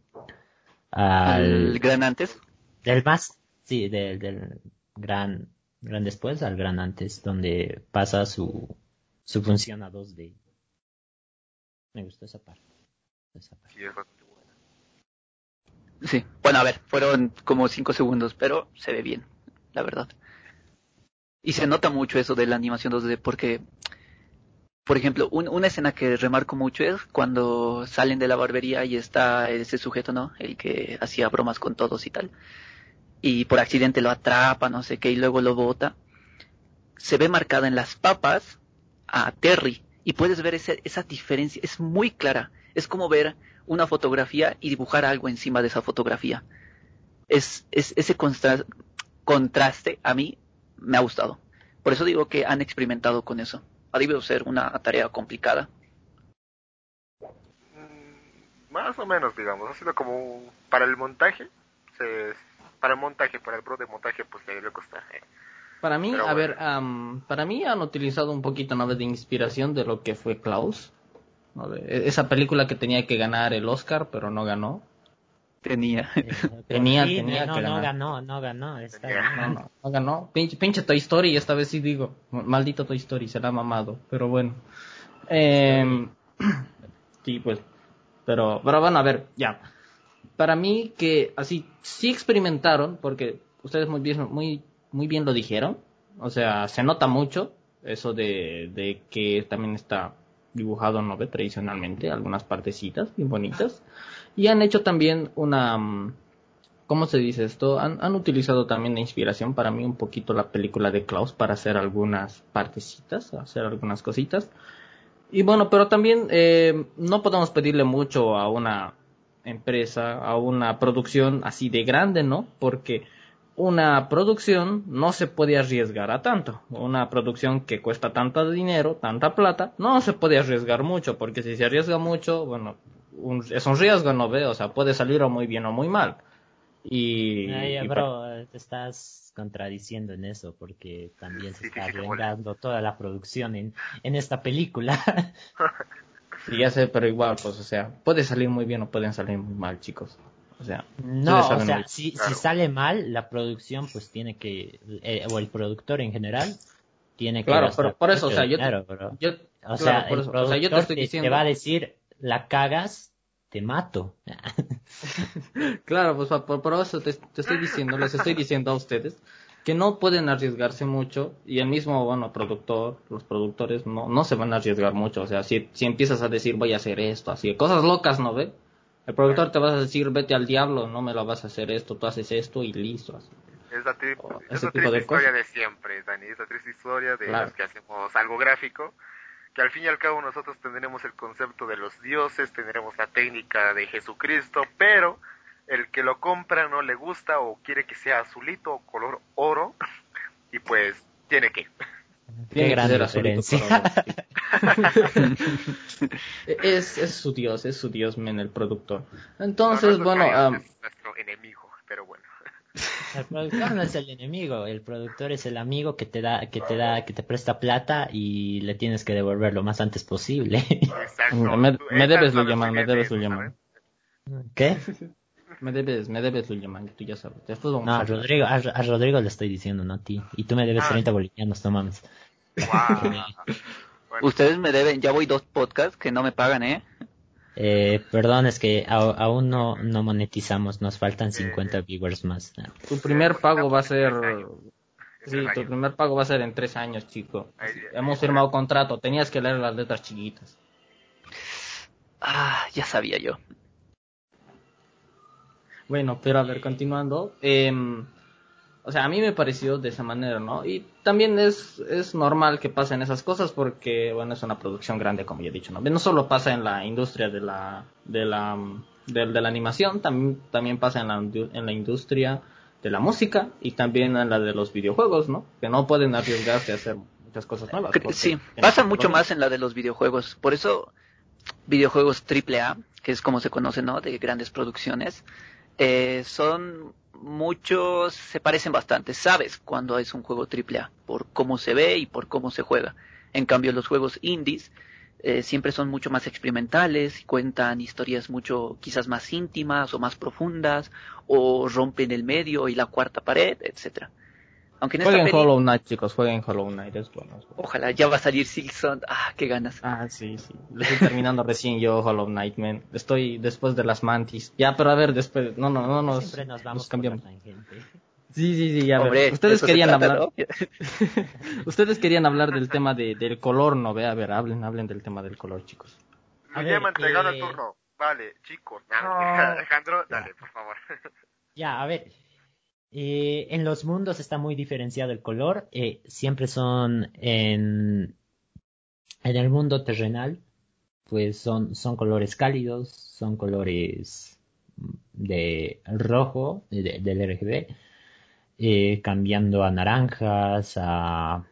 Al Al gran antes. del más sí, del, del gran gran después al gran antes donde pasa su su función a 2D. Me gustó esa parte. Esa parte. Sí, es bastante bueno. Sí. Bueno, a ver, fueron como cinco segundos, pero se ve bien, la verdad. Y se nota mucho eso de la animación 2D porque, por ejemplo, un- una escena que remarco mucho es cuando salen de la barbería y está ese sujeto, ¿no? El que hacía bromas con todos y tal. Y por accidente lo atrapa, no sé qué, y luego lo bota. Se ve marcada en las papas a Terry. Y puedes ver ese- esa diferencia, es muy clara. Es como ver una fotografía y dibujar algo encima de esa fotografía. Es, es ese contraste a mí me ha gustado. Por eso digo que han experimentado con eso. Ha debido ser una tarea complicada. Mm, Más o menos, digamos, ha sido como para el montaje, se, para el montaje, para el pro de montaje, pues le debe costar. eh. Para mí, Pero a bueno. ver, am, para mí han utilizado un poquito ¿no? de inspiración de lo que fue Klaus. ¿no? De- e- esa película que tenía que ganar el Oscar, pero no ganó. Tenía. Tenía- Sí, tenía no, que no ganar. ganó, no ganó. No, no, no ganó. Pinche, pinche Toy Story, y esta vez sí digo. Maldito Toy Story, se la ha mamado. Pero bueno. Eh, sí, pues. Pero, pero bueno, a ver, ya. Para mí que así, sí experimentaron, porque ustedes muy bien, muy, muy bien lo dijeron. O sea, se nota mucho eso de, de que también está dibujado, ¿no ve? Tradicionalmente, algunas partecitas bien bonitas. Y han hecho también una... mm, ¿Cómo se dice esto? Han, han utilizado también de inspiración para mí un poquito la película de Klaus para hacer algunas partecitas, hacer algunas cositas. Y bueno, pero también eh, no podemos pedirle mucho a una empresa, a una producción así de grande, ¿no? Porque una producción no se puede arriesgar a tanto. Una producción que cuesta tanto dinero, tanta plata, no se puede arriesgar mucho, porque si se arriesga mucho, bueno, un- es un riesgo, ¿no ve? O sea, puede salir o muy bien o muy mal. Y, Ay, y bro, te estás contradiciendo en eso porque también se Sí, está sí, sí, bueno. arreglando toda la producción en, en esta película. Sí, ya sé, pero igual, pues, o sea, puede salir muy bien o pueden salir muy mal, chicos. O sea, No, o sea, si, Claro. si sale mal, la producción pues tiene que, eh, o el productor en general, tiene que Claro, pero por eso, o sea, yo te- yo, O claro, sea, por el eso, o sea, yo te estoy te- diciendo. te va a decir, la cagas, te mato. Claro, pues por, por eso te, te estoy diciendo, les estoy diciendo a ustedes que no pueden arriesgarse mucho y el mismo, bueno, productor, los productores no, no se van a arriesgar mucho. O sea, si, si empiezas a decir voy a hacer esto, así, cosas locas, ¿no ve? El productor te vas a decir vete al diablo, no me lo vas a hacer esto, tú haces esto y listo. Así. Es la, tri O es la triste de historia cosas. de siempre, Dani. Es la triste historia de Claro. los que hacemos algo gráfico. Que al fin y al cabo nosotros tendremos el concepto de los dioses, tendremos la técnica de Jesucristo, pero el que lo compra no le gusta o quiere que sea azulito o color oro, y pues tiene que. Qué gran referencia. es, es su dios, es su dios, men, el productor. Entonces, No, no es bueno, dios, es nuestro enemigo, pero bueno. El productor no es el enemigo, el productor es el amigo que te da, que te da, que te presta plata y le tienes que devolver lo más antes posible. Exacto. me, me debes Luyaman, muy me debes Luyaman. ¿sabes? ¿Qué? Me debes, me debes Luyaman, tú ya sabes. Después vamos No, a. Rodrigo, a, a Rodrigo le estoy diciendo, no a ti. Y tú me debes Ah. 30 bolivianos, no mames. Bueno, Ustedes me deben, ya voy dos podcasts que no me pagan, ¿eh? Eh, perdón, es que a- aún no, no monetizamos, nos faltan 50 viewers más. Tu primer pago va a ser... Sí, tu primer pago va a ser en tres años, chico. Hemos firmado contrato, tenías que leer las letras chiquitas. Ah, ya sabía yo. Bueno, pero a ver, continuando. em, o sea, a mí me pareció de esa manera, ¿no? Y también es, es normal que pasen esas cosas porque, bueno, es una producción grande, como ya he dicho, ¿no? No solo pasa en la industria de la, de la, de, de la animación, también, también pasa en la, en la industria de la música y también en la de los videojuegos, ¿no? Que no pueden arriesgarse a hacer muchas cosas nuevas. Sí, tienen pasa mucho más en la de los videojuegos. Por eso, videojuegos AAA, que es como se conoce, ¿no? De grandes producciones, eh, son muchos, se parecen bastante. Sabes cuando es un juego AAA, por cómo se ve y por cómo se juega. En cambio, los juegos indies eh, siempre son mucho más experimentales, cuentan historias mucho, quizás más íntimas o más profundas, o rompen el medio y la cuarta pared, etcétera. Aunque en esta Jueguen peli- Hollow Knight, chicos, jueguen Hollow Knight, es bueno. es bueno. Ojalá ya va a salir Silksong. Ah, qué ganas. Ah, sí, sí. Lo estoy terminando recién yo, Hollow Knight, man. Estoy después de las mantis. Ya, pero a ver, después. No, no, no, nos, Siempre nos vamos nos cambiamos. por la tangente. Sí, sí, sí, ya. Hombre, Ustedes querían trata, hablar. ¿no? Ustedes querían hablar del tema de, del color, ¿no? Ve, a ver, hablen, hablen del tema del color, chicos. A Me gano el eh, turno. Vale, chicos. No. Alejandro, dale, por favor. Ya, a ver. Eh, en los mundos está muy diferenciado el color. eh, siempre son en, en el mundo terrenal, pues son, son colores cálidos, son colores de rojo, de- del RGB, eh, cambiando a naranjas, a,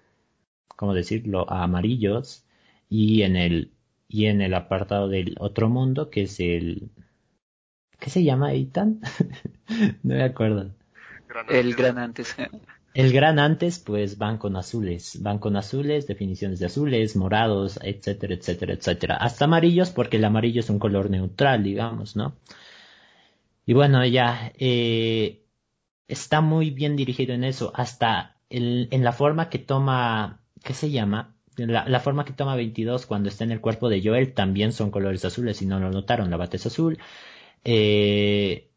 ¿cómo decirlo?, a amarillos, y en el, y en el apartado del otro mundo, que es el, ¿qué se llama, Ethan? no me acuerdo. El gran antes. El gran antes, pues van con azules, van con azules, definiciones de azules, morados, etcétera, etcétera, etcétera. Hasta amarillos, porque el amarillo es un color neutral, digamos, ¿no? Y bueno, ya, eh, está muy bien dirigido en eso, hasta el- en la forma que toma, ¿qué se llama? La, la forma que toma 22 cuando está en el cuerpo de Joel también son colores azules, si no lo notaron, la bata es azul. Eh,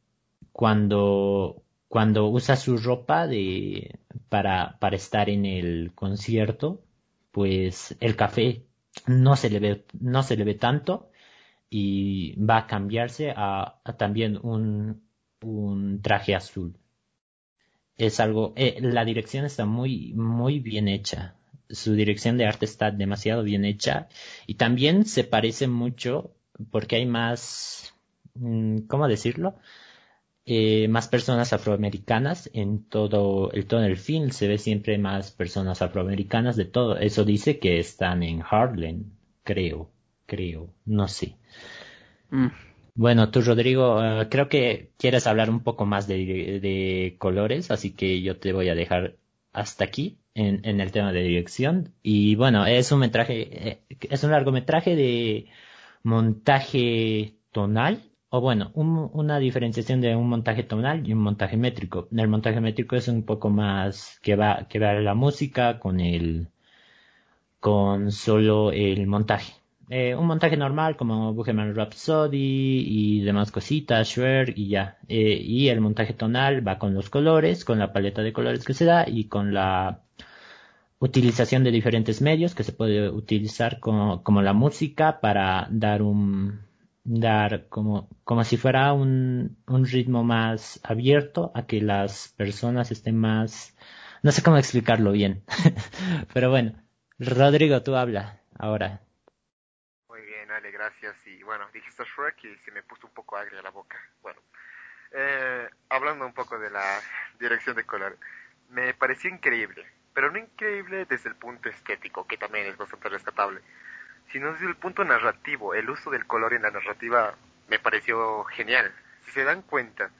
cuando, cuando usa su ropa de, para, para estar en el concierto, pues el café no se le ve, no se le ve tanto y va a cambiarse a, también un, un traje azul. Es algo, eh, la dirección está muy, muy bien hecha. Su dirección de arte está demasiado bien hecha y también se parece mucho porque hay más, mm, ¿cómo decirlo? Eh, más personas afroamericanas en todo el todo el film. Se ve siempre más personas afroamericanas de todo. Eso dice que están en Harlem creo creo no sé. Mm. bueno tú Rodrigo eh, creo que quieres hablar un poco más de, de colores así que yo te voy a dejar hasta aquí en, en el tema de dirección. Y bueno es un metraje eh, es un largometraje de montaje tonal o bueno, un- una diferenciación de un montaje tonal y un montaje métrico. El montaje métrico es un poco más que va, que va la música con el, con solo el montaje. eh, un montaje normal como Bohemian Rhapsody y demás cositas, Shrek y ya. Eh, y el montaje tonal va con los colores, con la paleta de colores que se da y con la utilización de diferentes medios que se puede utilizar como, como la música para dar un dar como, como si fuera un, un ritmo más abierto a que las personas estén más no sé cómo explicarlo bien pero bueno. Rodrigo tú habla ahora. Muy bien Ale gracias. Y bueno dijiste Shrek y se me puso un poco agria la boca. Bueno eh, hablando un poco de la dirección de color me pareció increíble pero no increíble desde el punto estético, que también es bastante rescatable, sino desde el punto narrativo. El uso del color en la narrativa me pareció genial. Si se dan cuenta,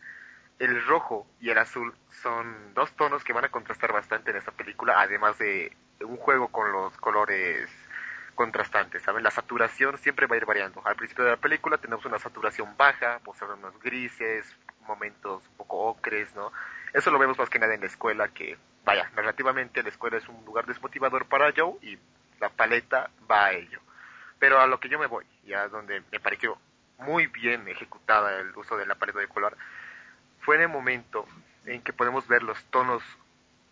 el rojo y el azul son dos tonos que van a contrastar bastante en esta película, además de un juego con los colores contrastantes, ¿saben? La saturación siempre va a ir variando. Al principio de la película tenemos una saturación baja, mostrando unos grises, momentos un poco ocres, ¿no? Eso lo vemos más que nada en la escuela, que vaya, narrativamente la escuela es un lugar desmotivador para Joe y la paleta va a ello. Pero a lo que yo me voy, ya donde me pareció muy bien ejecutada el uso de la paleta de color, fue en el momento en que podemos ver los tonos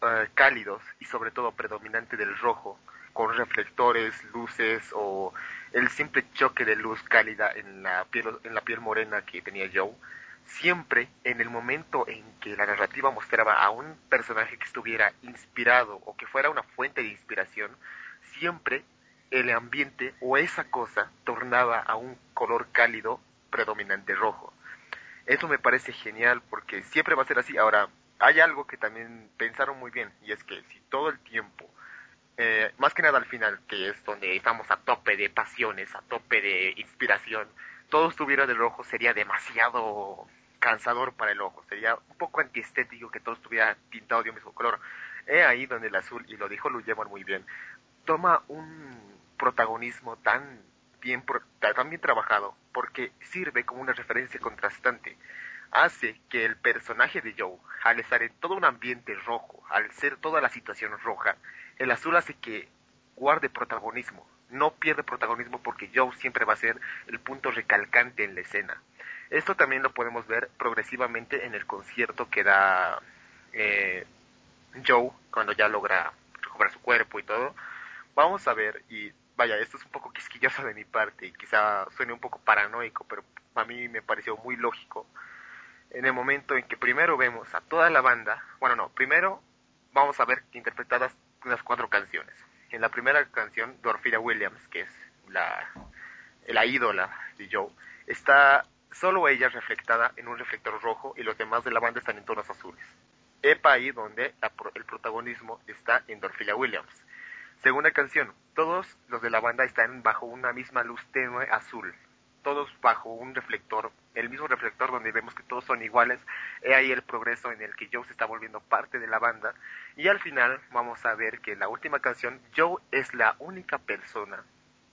eh, cálidos y sobre todo predominante del rojo, con reflectores, luces o el simple choque de luz cálida en la piel, en la piel morena que tenía Joe. Siempre en el momento en que la narrativa mostraba a un personaje que estuviera inspirado o que fuera una fuente de inspiración, siempre el ambiente o esa cosa tornaba a un color cálido predominante rojo. Eso me parece genial porque siempre va a ser así. Ahora, hay algo que también pensaron muy bien y es que si todo el tiempo, eh, más que nada al final, que es donde estamos a tope de pasiones, a tope de inspiración, todo estuviera de rojo sería demasiado cansador para el ojo, sería un poco antiestético que todo estuviera pintado de un mismo color. He ahí donde el azul, y lo dijo Luyeman muy bien, toma un protagonismo tan bien, tan bien trabajado, porque sirve como una referencia contrastante. Hace que el personaje de Joe, al estar en todo un ambiente rojo, al ser toda la situación roja, el azul hace que guarde protagonismo, no pierde protagonismo porque Joe siempre va a ser el punto recalcante en la escena. Esto también lo podemos ver progresivamente en el concierto que da eh, Joe cuando ya logra recuperar su cuerpo y todo. Vamos a ver, y vaya, esto es un poco quisquilloso de mi parte y quizá suene un poco paranoico, pero a mí me pareció muy lógico. En el momento en que primero vemos a toda la banda, bueno, no, primero vamos a ver interpretadas unas cuatro canciones en la primera canción, Dorfira Williams, que es la, la ídola de Joe, está solo ella reflectada en un reflector rojo y los demás de la banda están en tonos azules. Epa ahí donde el protagonismo está en Dorfila Williams. Segunda canción, todos los de la banda están bajo una misma luz tenue azul. Todos bajo un reflector, el mismo reflector donde vemos que todos son iguales, he ahí el progreso en el que Joe se está volviendo parte de la banda, y al final vamos a ver que en la última canción Joe es la única persona,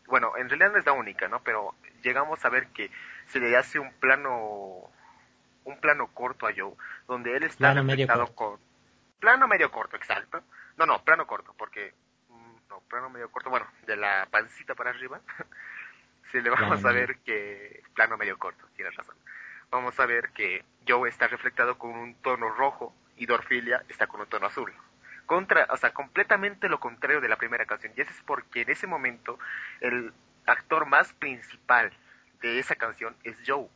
bueno, en realidad no es la única, ¿no? Pero llegamos a ver que se le hace un plano, un plano corto a Joe, donde él está reflectado con... Plano medio corto, exacto. No, no, plano corto, porque... No, plano medio corto, bueno, de la pancita para arriba. se le vamos a ver que, plano medio corto, tienes razón, vamos a ver que Joe está reflectado con un tono rojo y Dorfilia está con un tono azul. Contra, o sea, completamente lo contrario de la primera canción. Y eso es porque en ese momento el actor más principal de esa canción es Joe.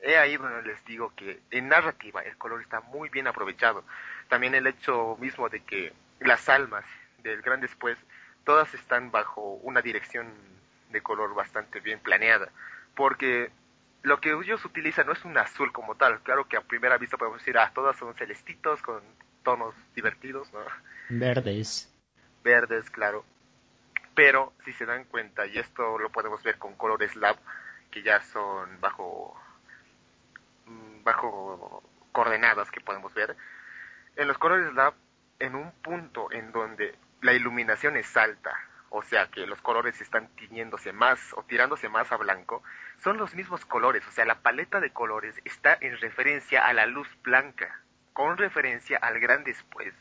He ahí donde les digo que en narrativa el color está muy bien aprovechado. También el hecho mismo de que las almas del gran después todas están bajo una dirección de color bastante bien planeada, porque lo que ellos utilizan no es un azul como tal, claro que a primera vista podemos decir, ah, todas son celestitos con tonos divertidos, ¿no? Verdes. Verdes, claro. Pero si se dan cuenta, y esto lo podemos ver con colores lab, que ya son bajo mm, bajo coordenadas que podemos ver, en los colores lab, en un punto en donde la iluminación es alta, o sea que los colores están tiñéndose más o tirándose más a blanco, son los mismos colores, o sea, la paleta de colores está en referencia a la luz blanca, con referencia al gran después,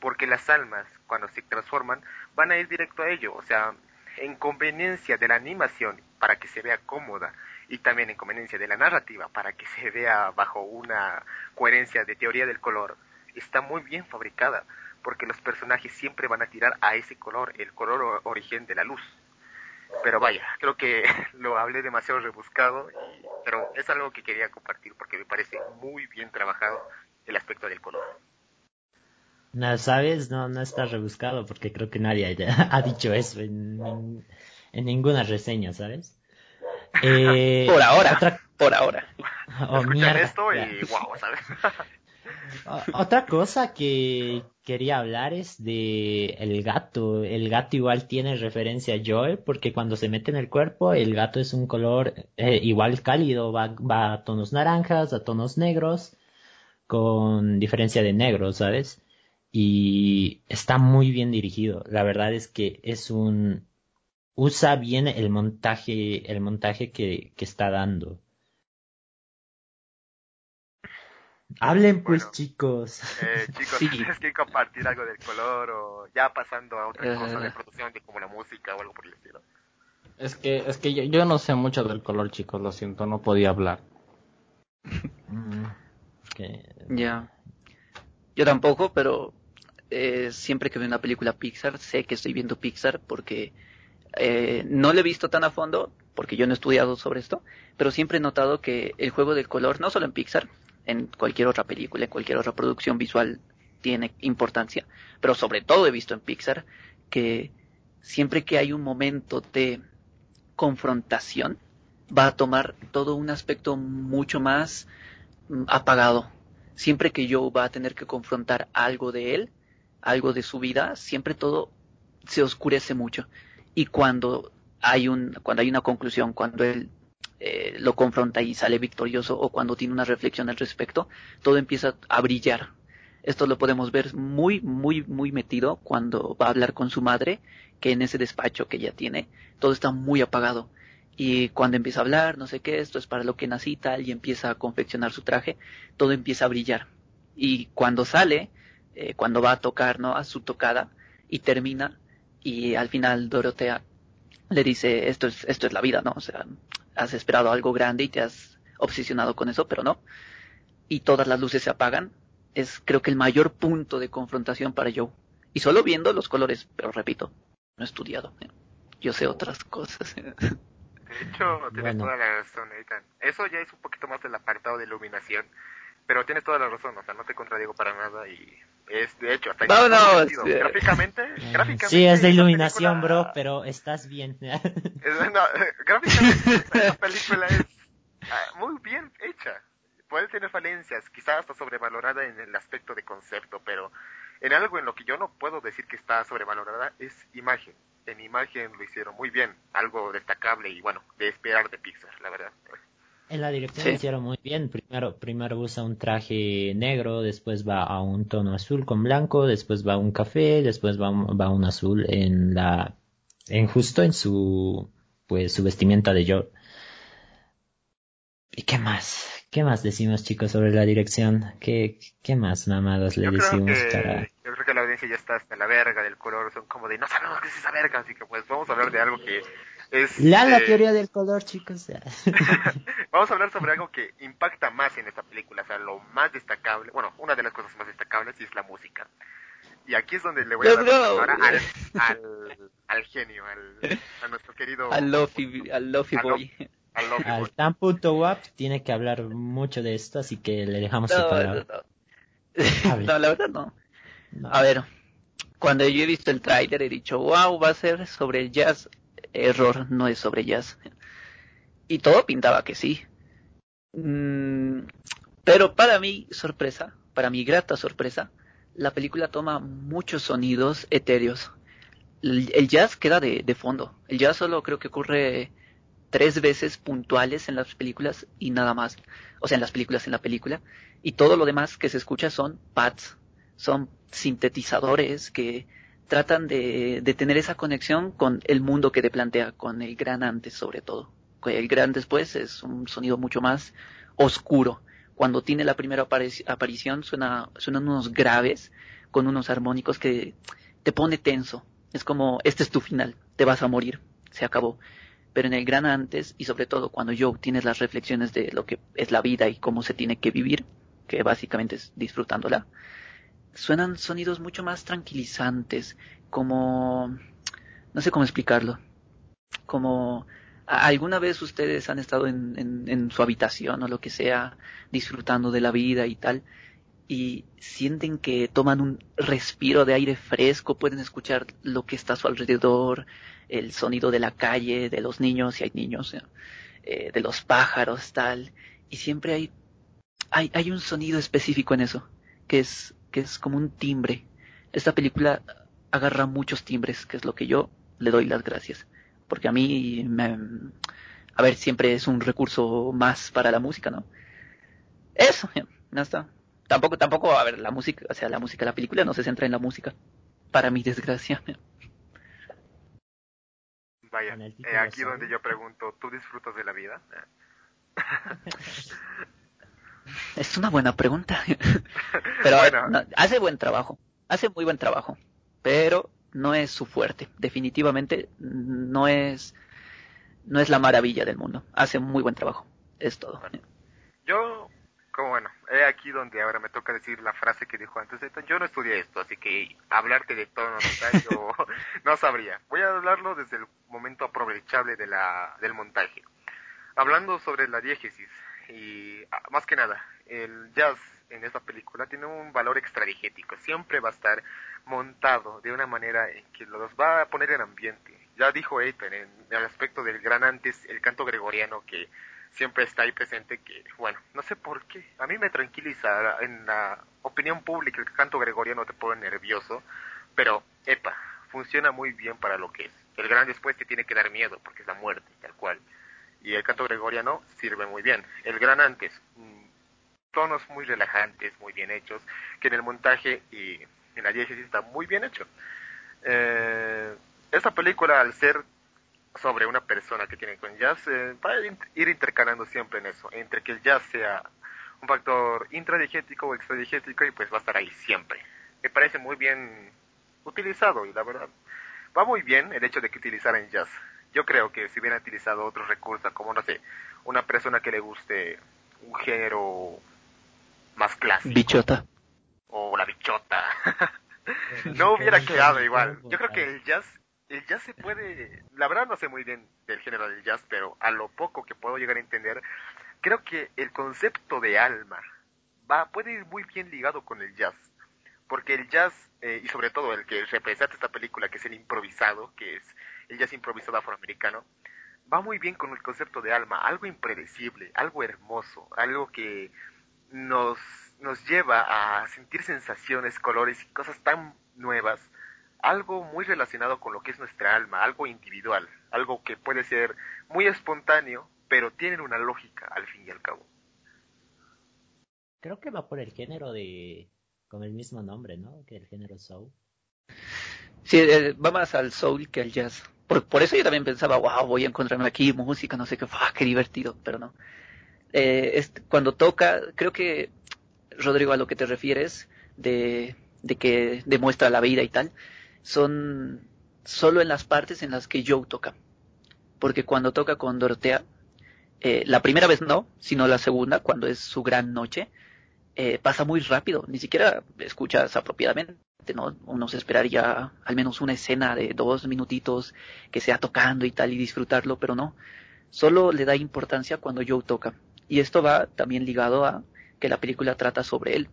porque las almas, cuando se transforman, van a ir directo a ello, o sea, en conveniencia de la animación para que se vea cómoda y también en conveniencia de la narrativa para que se vea bajo una coherencia de teoría del color, está muy bien fabricada porque los personajes siempre van a tirar a ese color, el color origen de la luz. Pero vaya, creo que lo hablé demasiado rebuscado, pero es algo que quería compartir porque me parece muy bien trabajado el aspecto del color. No, ¿sabes? No, no está rebuscado porque creo que nadie ha dicho eso en, en, ninguna reseña, ¿sabes? Eh, por ahora, por ahora. Oh, mierda, esto y wow, ¿sabes? Otra cosa que quería hablar es de el gato. El gato igual tiene referencia a Joe porque cuando se mete en el cuerpo el gato es un color eh, igual cálido, va, va a tonos naranjas, a tonos negros, con diferencia de negro, ¿sabes? Y está muy bien dirigido. La verdad es que es un usa bien el montaje, el montaje que, que está dando. Hablen pues chicos. Eh, chicos, ¿tienes que compartir algo del color o ya pasando a otra cosa de eh. producción de como la música o algo por el estilo? Es que, es que yo, no sé mucho del color, chicos, lo siento, no podía hablar. Mm, ya. Yo tampoco, pero eh, siempre que veo una película Pixar, sé que estoy viendo Pixar porque eh, no lo he visto tan a fondo, porque yo no he estudiado sobre esto, pero siempre he notado que el juego del color, no solo en Pixar, en cualquier otra película, en cualquier otra producción visual tiene importancia, pero sobre todo he visto en Pixar que siempre que hay un momento de confrontación, va a tomar todo un aspecto mucho más mm, apagado. Siempre que Joe va a tener que confrontar algo de él, algo de su vida, siempre todo se oscurece mucho. Y cuando hay un, cuando hay una conclusión, cuando él eh, lo confronta y sale victorioso o cuando tiene una reflexión al respecto, todo empieza a brillar. Esto lo podemos ver muy, muy, muy metido cuando va a hablar con su madre, que en ese despacho que ella tiene, todo está muy apagado. Y cuando empieza a hablar, no sé qué, esto es para lo que nací tal, y empieza a confeccionar su traje, todo empieza a brillar. Y cuando sale, eh, cuando va a tocar, ¿no? A su tocada, y termina, y al final Dorotea le dice, esto es, esto es la vida, ¿no? O sea, has esperado algo grande y te has obsesionado con eso, pero no. Y todas las luces se apagan. Es creo que el mayor punto de confrontación para Joe. Y solo viendo los colores, pero repito, no he estudiado. ¿eh? Yo sé otras cosas. De hecho, tienes toda la razón, Ethan. Eso ya es un poquito más del apartado de iluminación. Pero tienes toda la razón, o sea, no te contradigo para nada y es de hecho hasta no, no, gráficamente, gráficamente sí es de iluminación bro pero estás bien. Gráficamente la película es ah, muy bien hecha. Puede tener falencias quizás hasta sobrevalorada en el aspecto de concepto pero en algo en lo que yo no puedo decir que está sobrevalorada es imagen. En imagen lo hicieron muy bien algo destacable y bueno de esperar de Pixar la verdad en la dirección lo hicieron muy bien. Primero, primero usa un traje negro, después va a un tono azul con blanco, después va a un café, después va, va a un azul en la, en justo en su, pues su vestimenta de Joe. ¿Y qué más? ¿Qué más decimos chicos sobre la dirección? ¿Qué, qué más mamadas le decimos para... Yo creo que la audiencia ya está hasta la verga del color, son como de no sabemos qué es esa verga, así que pues vamos a hablar de algo que la, la teoría del color, chicos. Vamos a hablar sobre algo que impacta más en esta película, o sea, lo más destacable, bueno, una de las cosas más destacables es la música. Y aquí es donde le voy a dar ahora al, al, al, genio, al, a nuestro querido... Al Lofi, al Lofi Boy. Al, tan punto wap tiene que hablar mucho de esto, así que le dejamos no, No, no. la verdad no. A ver, cuando yo he visto el tráiler he dicho, wow, va a ser sobre el jazz error, no es sobre jazz. Y todo pintaba que sí. Mm, pero para mi sorpresa, para mi grata sorpresa, la película toma muchos sonidos etéreos. El, jazz queda de, de, fondo. El jazz solo creo que ocurre tres veces puntuales en las películas y nada más. O sea, en las películas, en la película. Y todo lo demás que se escucha son pads, son sintetizadores que tratan de, de, tener esa conexión con el mundo que te plantea, con el gran antes sobre todo. El gran después es un sonido mucho más oscuro. Cuando tiene la primera aparición suena, suenan unos graves con unos armónicos que te pone tenso. Es como, este es tu final, te vas a morir, se acabó. Pero en el gran antes, y sobre todo cuando Joe tienes las reflexiones de lo que es la vida y cómo se tiene que vivir, que básicamente es disfrutándola, suenan sonidos mucho más tranquilizantes, como... no sé cómo explicarlo, como ¿Alguna vez ustedes han estado en, en, su habitación o lo que sea, disfrutando de la vida y tal, y sienten que toman un respiro de aire fresco, pueden escuchar lo que está a su alrededor, el sonido de la calle, de los niños, si hay niños, eh, de los pájaros, tal, y siempre hay, hay, hay un sonido específico en eso, que es, que es como un timbre. Esta película agarra muchos timbres, que es lo que yo le doy las gracias porque a mí, me, a ver, siempre es un recurso más para la música, ¿no? Eso, ya está. Tampoco, tampoco, a ver, la música, o sea, la música, la película no se centra en la música, para mi desgracia. Vaya, eh, aquí donde yo pregunto, ¿tú disfrutas de la vida? es una buena pregunta. pero hace buen trabajo, hace muy buen trabajo, pero no es su fuerte. Definitivamente no es, no es la maravilla del mundo. Hace muy buen trabajo. Es todo. Yo, como bueno, he aquí donde ahora me toca decir la frase que dijo antes. Yo no estudié esto, así que hablarte de todo yo no sabría. Voy a hablarlo desde el momento aprovechable de la, del montaje. Hablando sobre la diégesis y ah, más que nada, el jazz en esta película tiene un valor extradigético. Siempre va a estar montado de una manera en que los va a poner en ambiente. Ya dijo Ethan en el aspecto del gran antes, el canto gregoriano que siempre está ahí presente, que bueno, no sé por qué, a mí me tranquiliza en la opinión pública el canto gregoriano te pone nervioso, pero epa, funciona muy bien para lo que es. El gran después te tiene que dar miedo, porque es la muerte, tal cual. Y el canto gregoriano sirve muy bien. El gran antes, mm, tonos muy relajantes, muy bien hechos, que en el montaje y en la diégesis está muy bien hecho. Eh, esta película, al ser sobre una persona que tiene con jazz, eh, va a ir intercalando siempre en eso, entre que el jazz sea un factor intradigético o extradigético y pues va a estar ahí siempre. Me parece muy bien utilizado y la verdad va muy bien el hecho de que utilizaran jazz. Yo creo que si hubiera utilizado otros recursos como no sé, una persona que le guste un género más clásico. Bichota o la bichota. no hubiera quedado igual. Yo creo que el jazz, el jazz se puede, la verdad no sé muy bien del género del jazz, pero a lo poco que puedo llegar a entender, creo que el concepto de alma va, puede ir muy bien ligado con el jazz. Porque el jazz, eh, y sobre todo el que representa esta película, que es el improvisado, que es el jazz improvisado afroamericano, va muy bien con el concepto de alma, algo impredecible, algo hermoso, algo que nos nos lleva a sentir sensaciones, colores y cosas tan nuevas, algo muy relacionado con lo que es nuestra alma, algo individual, algo que puede ser muy espontáneo, pero tiene una lógica al fin y al cabo. Creo que va por el género de con el mismo nombre, ¿no? Que el género soul. Sí, eh, va más al soul que al jazz. Por, eso yo también pensaba, wow, voy a encontrarme aquí música, no sé qué, qué divertido, pero no. Eh, cuando toca, creo que Rodrigo, a lo que te refieres, de, que demuestra la vida y tal, son solo en las partes en las que Joe toca. Porque cuando toca con Dorotea, eh, la primera vez no, sino la segunda, cuando es su gran noche, eh, pasa muy rápido, ni siquiera escuchas apropiadamente, ¿no? Uno se esperaría al menos una escena de dos minutitos que sea tocando y tal y disfrutarlo, pero no. Solo le da importancia cuando Joe toca. Y esto va también ligado a que la película trata sobre él.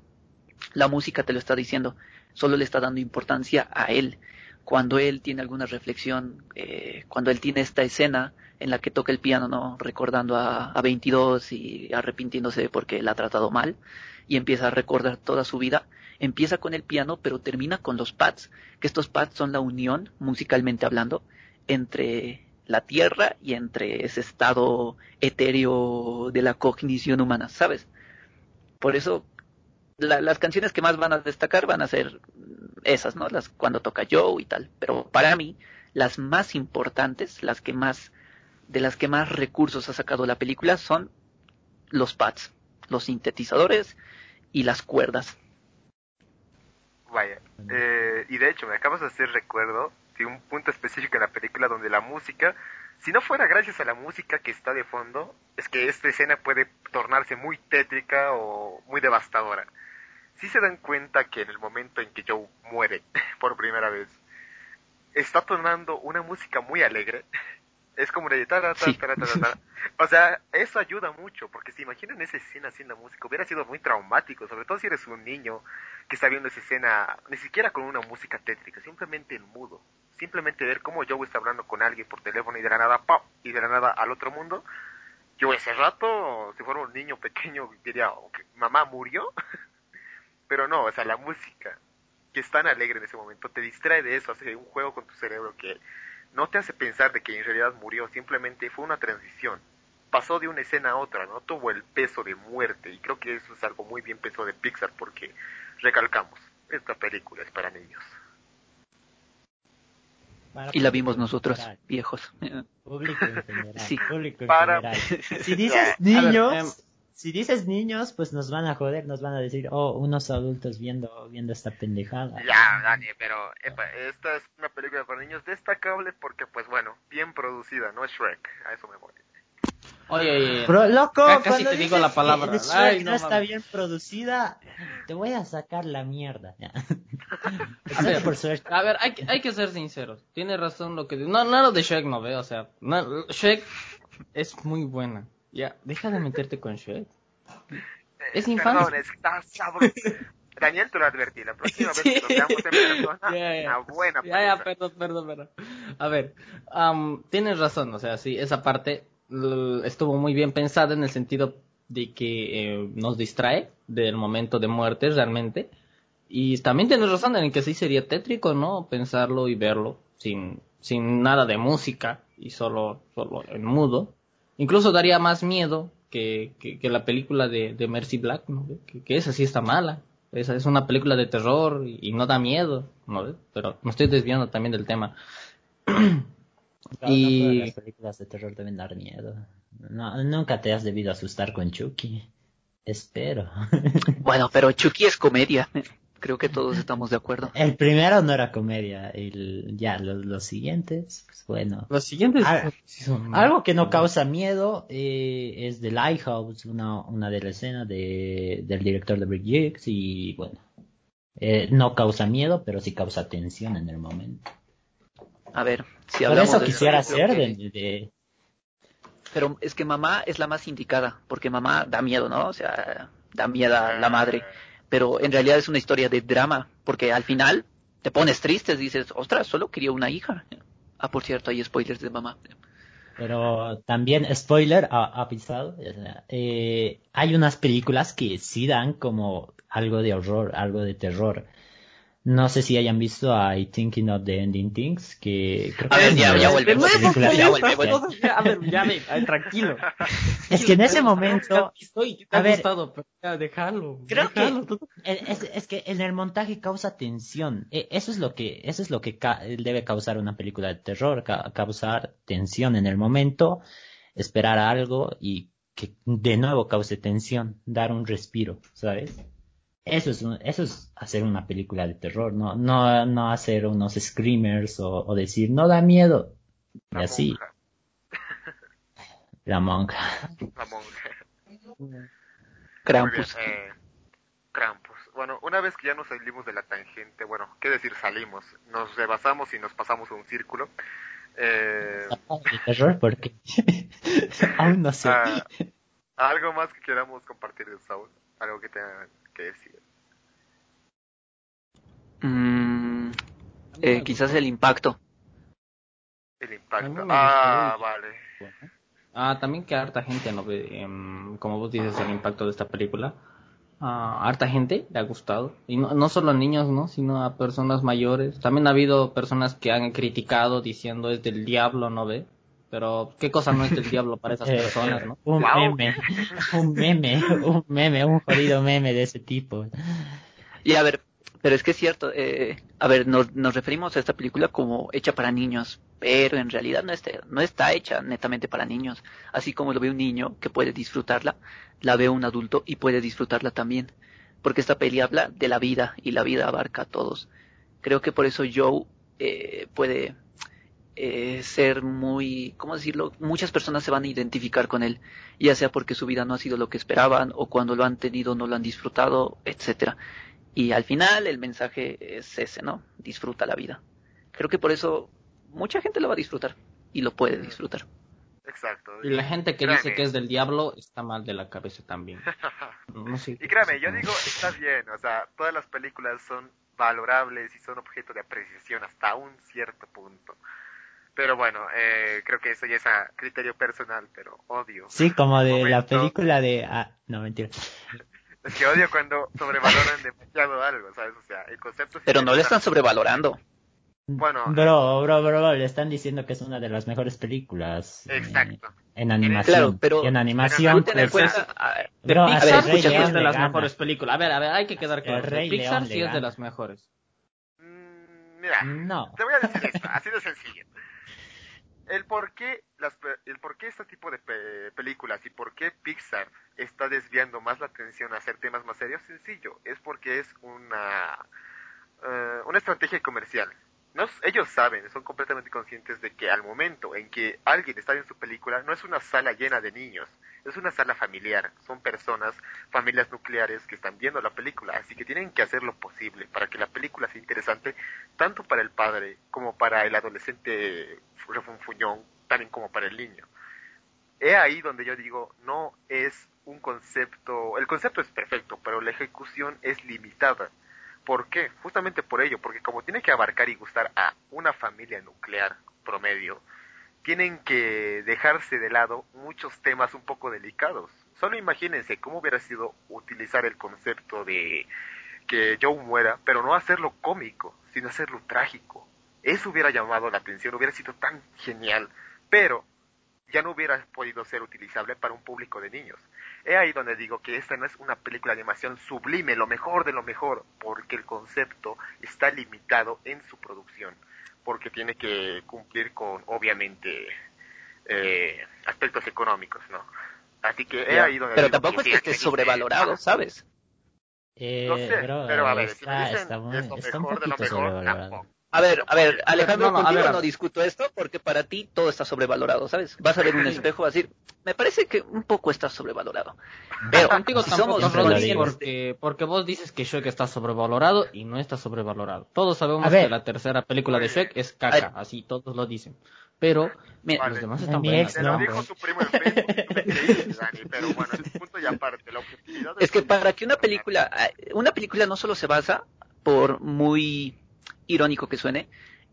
La música te lo está diciendo, solo le está dando importancia a él. Cuando él tiene alguna reflexión, eh, cuando él tiene esta escena en la que toca el piano, ¿no? Recordando a, a 22 y arrepintiéndose porque él ha tratado mal y empieza a recordar toda su vida. Empieza con el piano, pero termina con los pads, que estos pads son la unión, musicalmente hablando, entre la tierra y entre ese estado etéreo de la cognición humana, ¿sabes? Por eso las canciones que más van a destacar van a ser esas, ¿no? Las cuando toca Joe y tal. Pero para mí, las más importantes, las que más, de las que más recursos ha sacado la película son los pads, los sintetizadores y las cuerdas. Vaya, eh, y de hecho me acabas de hacer recuerdo de un punto específico en la película donde la música, si no fuera gracias a la música que está de fondo, es que esta escena puede tornarse muy tétrica o muy devastadora. Si se dan cuenta que en el momento en que Joe muere por primera vez, está tornando una música muy alegre. Es como de ta, ta, ta, Sí. O sea, eso ayuda mucho, porque si imaginan esa escena sin la música, hubiera sido muy traumático, sobre todo si eres un niño que está viendo esa escena, ni siquiera con una música tétrica, simplemente en mudo. Simplemente ver cómo Joe está hablando con alguien por teléfono y de la nada, ¡pam! y de la nada al otro mundo. Yo ese rato, si fuera un niño pequeño, diría, "Ok, mamá murió. Pero no, o sea, la música que es tan alegre en ese momento te distrae de eso, hace un juego con tu cerebro que no te hace pensar de que en realidad murió, simplemente fue una transición. Pasó de una escena a otra, no tuvo el peso de muerte y creo que eso es algo muy bien pensado de Pixar porque recalcamos, esta película es para niños. Para Y la vimos nosotros, general, viejos. Público en general. Sí. Público en Para- general. Si dices niños, em, si dices niños, pues nos van a joder, nos van a decir, oh, unos adultos viendo, viendo esta pendejada. Ya, Dani, pero epa, esta es una película para niños destacable porque, pues bueno, bien producida, no es Shrek, a eso me voy. Oye, oye, Pero loco, casi cuando te digo la palabra. que Shrek Ay, no, no está bien producida, te voy a sacar la mierda. A ver, por suerte. a ver, hay, que- hay que ser sinceros. Tiene razón lo que dice. No, no lo de Shrek no ve, o sea, no, Shrek es muy buena. Ya, deja de meterte con Shrek. Es Eh, sabroso. Daniel, te lo advertí, la próxima vez que nos veamos en persona, una buena Ya, ya, película. perdón, perdón, perdón. A ver, am, tienes razón, o sea, sí, esa parte estuvo muy bien pensada en el sentido de que eh, nos distrae del momento de muerte realmente. Y también tienes razón en que sí sería tétrico, ¿no? Pensarlo y verlo sin, sin nada de música y solo, solo en mudo. Incluso daría más miedo que, que, que la película de, de Mercy Black, ¿no? Que, que esa sí está mala. Esa es una película de terror y, y no da miedo, ¿no? Pero me estoy desviando también del tema. No, Y- no las películas de terror deben dar miedo. No, nunca te has debido asustar con Chucky. Espero. Bueno, pero Chucky es comedia. Creo que todos estamos de acuerdo. El primero no era comedia. El, ya, los, los siguientes, pues bueno. Los siguientes Ah, son- Algo que no causa miedo eh, es The Lighthouse, una, una de las escenas de, del director de Brick Jigs y bueno, eh, no causa miedo, pero sí causa tensión en el momento. A ver, si Por hablamos eso de quisiera creo hacer que- de, de- Pero es que mamá es la más indicada, porque mamá da miedo, ¿no? O sea, da miedo a la madre. Pero en realidad es una historia de drama, porque al final te pones triste, dices, ostras, solo quería una hija. Ah, por cierto, hay spoilers de mamá. Pero también, spoiler, ha, ha pisado. eh, hay unas películas que sí dan como algo de horror, algo de terror. No sé si hayan visto I Thinking of the Ending Things, que creo que A ver, ya- ya volvemos, ya volvemos. A ver, ya ay, tranquilo. Es que en ese momento, Estoy, te A ver, gustado, pero ya, déjalo. creo que- déjalo, Es, es que en el montaje causa tensión. E- Eso es lo que, eso es lo que ca- debe causar una película de terror, ca- causar tensión en el momento, esperar algo y que de nuevo cause tensión, dar un respiro, ¿sabes? Eso es, un- eso es hacer una película de terror, no, no, no hacer unos screamers o, o decir no da miedo. Y La así, monja, la monja. la monja. Krampus. bien, eh, Krampus. Bueno, una vez que ya nos salimos de la tangente, bueno, qué decir salimos, nos rebasamos y nos pasamos un círculo. Eh, De terror porque aún no sé. ah, algo más que queramos compartir de Saul, algo que tengan que decir. Mm, eh, quizás el impacto. El impacto. Ah, vale. Ah, también que harta gente no ve, em, como vos dices, el impacto de esta película. A harta gente le ha gustado. Y no, no solo a niños, ¿no? Sino a personas mayores. También ha habido personas que han criticado diciendo es del diablo, ¿no ve? Pero, ¿qué cosa no es del diablo para esas Eh, personas, no? Un meme, un meme, un meme, un jodido meme de ese tipo. Y a ver, pero es que es cierto, eh, a ver, nos, nos referimos a esta película como hecha para niños, pero en realidad no está, no está hecha netamente para niños. Así como lo ve un niño que puede disfrutarla, la ve un adulto y puede disfrutarla también. Porque esta peli habla de la vida y la vida abarca a todos. Creo que por eso Joe eh, puede eh, ser muy, ¿cómo decirlo? Muchas personas se van a identificar con él, ya sea porque su vida no ha sido lo que esperaban o cuando lo han tenido no lo han disfrutado, etcétera. Y al final el mensaje es ese, ¿no? Disfruta la vida. Creo que por eso mucha gente lo va a disfrutar y lo puede disfrutar. Exacto. Y la gente que dice que es del diablo está mal de la cabeza también. No sé y créame, yo digo, está bien, o sea, todas las películas son valorables y son objeto de apreciación hasta un cierto punto. Pero bueno, eh, creo que eso ya es a criterio personal, pero odio. Sí, como de la película de... Ah, no, mentira. Es que odio cuando sobrevaloran demasiado algo, ¿sabes? O sea, el concepto... Pero no le están sobrevalorando. Bueno. Bro, bro, bro, le están diciendo que es una de las mejores películas. Eh, Exacto. en animación. Claro, pero... en animación... Pues, cuenta, bro, Pixar sí es de las mejores películas. A ver, a ver, hay que quedar claro. Pixar sí es de las mejores. Mm, mira, no. te voy a decir esto, así de sencillo el por qué, las, el por qué este tipo de películas y por qué Pixar está desviando más la atención a hacer temas más serios, sencillo, es porque es una, uh, una estrategia comercial. Ellos saben, son completamente conscientes de que al momento en que alguien está en su película, no es una sala llena de niños, es una sala familiar. Son personas, familias nucleares que están viendo la película, así que tienen que hacer lo posible para que la película sea interesante, tanto para el padre como para el adolescente refunfuñón, también como para el niño. He ahí donde yo digo, no es un concepto, el concepto es perfecto, pero la ejecución es limitada ¿Por qué? Justamente por ello, porque como tiene que abarcar y gustar a una familia nuclear promedio, tienen que dejarse de lado muchos temas un poco delicados. Solo imagínense cómo hubiera sido utilizar el concepto de que Joe muera, pero no hacerlo cómico, sino hacerlo trágico. Eso hubiera llamado la atención, hubiera sido tan genial, pero ya no hubiera podido ser utilizable para un público de niños. He ahí donde digo que esta no es una película de animación sublime, lo mejor de lo mejor, porque el concepto está limitado en su producción, porque tiene que cumplir con, obviamente, eh, aspectos económicos, ¿no? Así que he ahí donde Pero tampoco es que esté sobrevalorado, ¿sabes? Eh, no sé, pero a ver, si me dicen es lo mejor de lo mejor, tampoco. A ver, a ver, Alejandro, no, contigo no discuto esto porque para ti todo está sobrevalorado, ¿sabes? Vas a ver un espejo a decir, me parece que un poco está sobrevalorado. Pero contigo tampoco, somos porque, porque vos dices que Shrek está sobrevalorado y no está sobrevalorado. Todos sabemos que la tercera película de Shrek es caca, así todos lo dicen. Pero los demás están buenos. lo dijo tu primo en Facebook, Dani, pero bueno, es punto y aparte, la objetividad es que para que una película, una película no solo se basa por muy irónico que suene,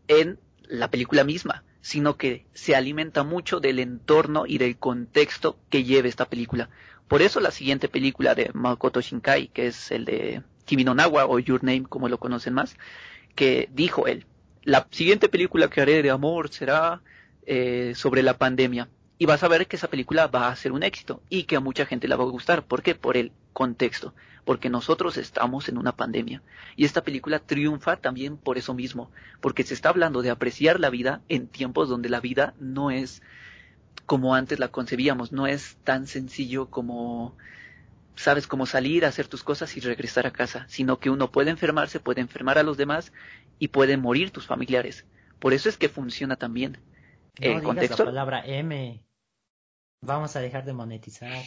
en la película misma, sino que se alimenta mucho del entorno y del contexto que lleve esta película. Por eso la siguiente película de Makoto Shinkai, que es el de Kimi no Nawa o Your Name como lo conocen más, que dijo él, la siguiente película que haré de amor será eh, sobre la pandemia. Y vas a ver que esa película va a ser un éxito y que a mucha gente la va a gustar. ¿Por qué? Por el contexto porque nosotros estamos en una pandemia. Y esta película triunfa también por eso mismo, porque se está hablando de apreciar la vida en tiempos donde la vida no es como antes la concebíamos, no es tan sencillo como, sabes, como salir a hacer tus cosas y regresar a casa, sino que uno puede enfermarse, puede enfermar a los demás y pueden morir tus familiares. Por eso es que funciona también. No contexto. la palabra M. Vamos a dejar de monetizar.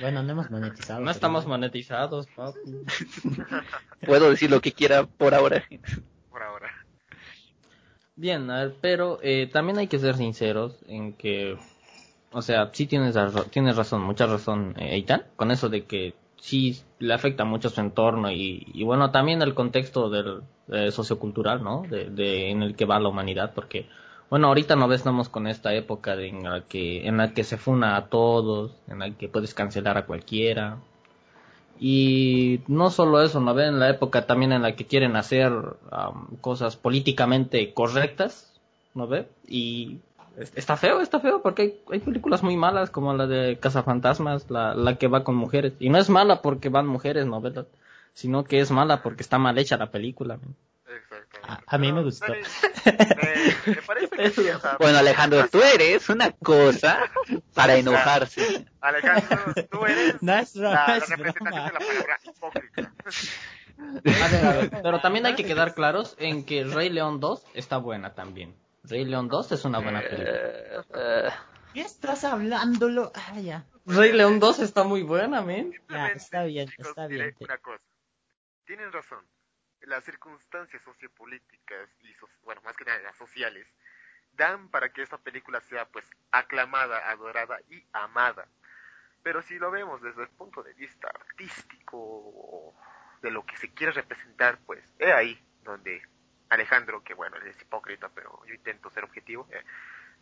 Bueno, no hemos monetizado. No estamos monetizados, Puedo decir lo que quiera por ahora. Por ahora. Bien, a ver, pero eh, también hay que ser sinceros en que, o sea, sí tienes, tienes razón, mucha razón, eh, Eitan, con eso de que sí le afecta mucho su entorno y, y bueno, también el contexto del eh, sociocultural, ¿no? De, de, en el que va la humanidad, porque bueno, ahorita no estamos con esta época en la que en la que se funa a todos, en la que puedes cancelar a cualquiera. Y no solo eso, ¿no ven? En la época también en la que quieren hacer cosas políticamente correctas, ¿no ve? Y está feo, está feo, porque hay, películas muy malas como la de Cazafantasmas, la, la que va con mujeres. Y no es mala porque van mujeres, ¿no ve? Sino que es mala porque está mal hecha la película. A, mí me gustó. bueno, Alejandro, tú eres una cosa para enojarse. Alejandro, tú eres la, representación de la palabra hipócrita. A ver, a ver, pero también hay que quedar claros en que Rey León 2 está buena también. Rey León 2 es una buena película. Eh, ¿Qué estás hablando? Lo... Ah, ya. Rey León 2 está muy buena, men. Está bien, chicos, está bien. una cosa. Tienen razón. Las circunstancias sociopolíticas y, so- bueno, más que nada las sociales, dan para que esta película sea, pues, aclamada, adorada y amada. Pero si lo vemos desde el punto de vista artístico, o de lo que se quiere representar, pues, he ahí donde Alejandro, que bueno, él es hipócrita, pero yo intento ser objetivo, eh,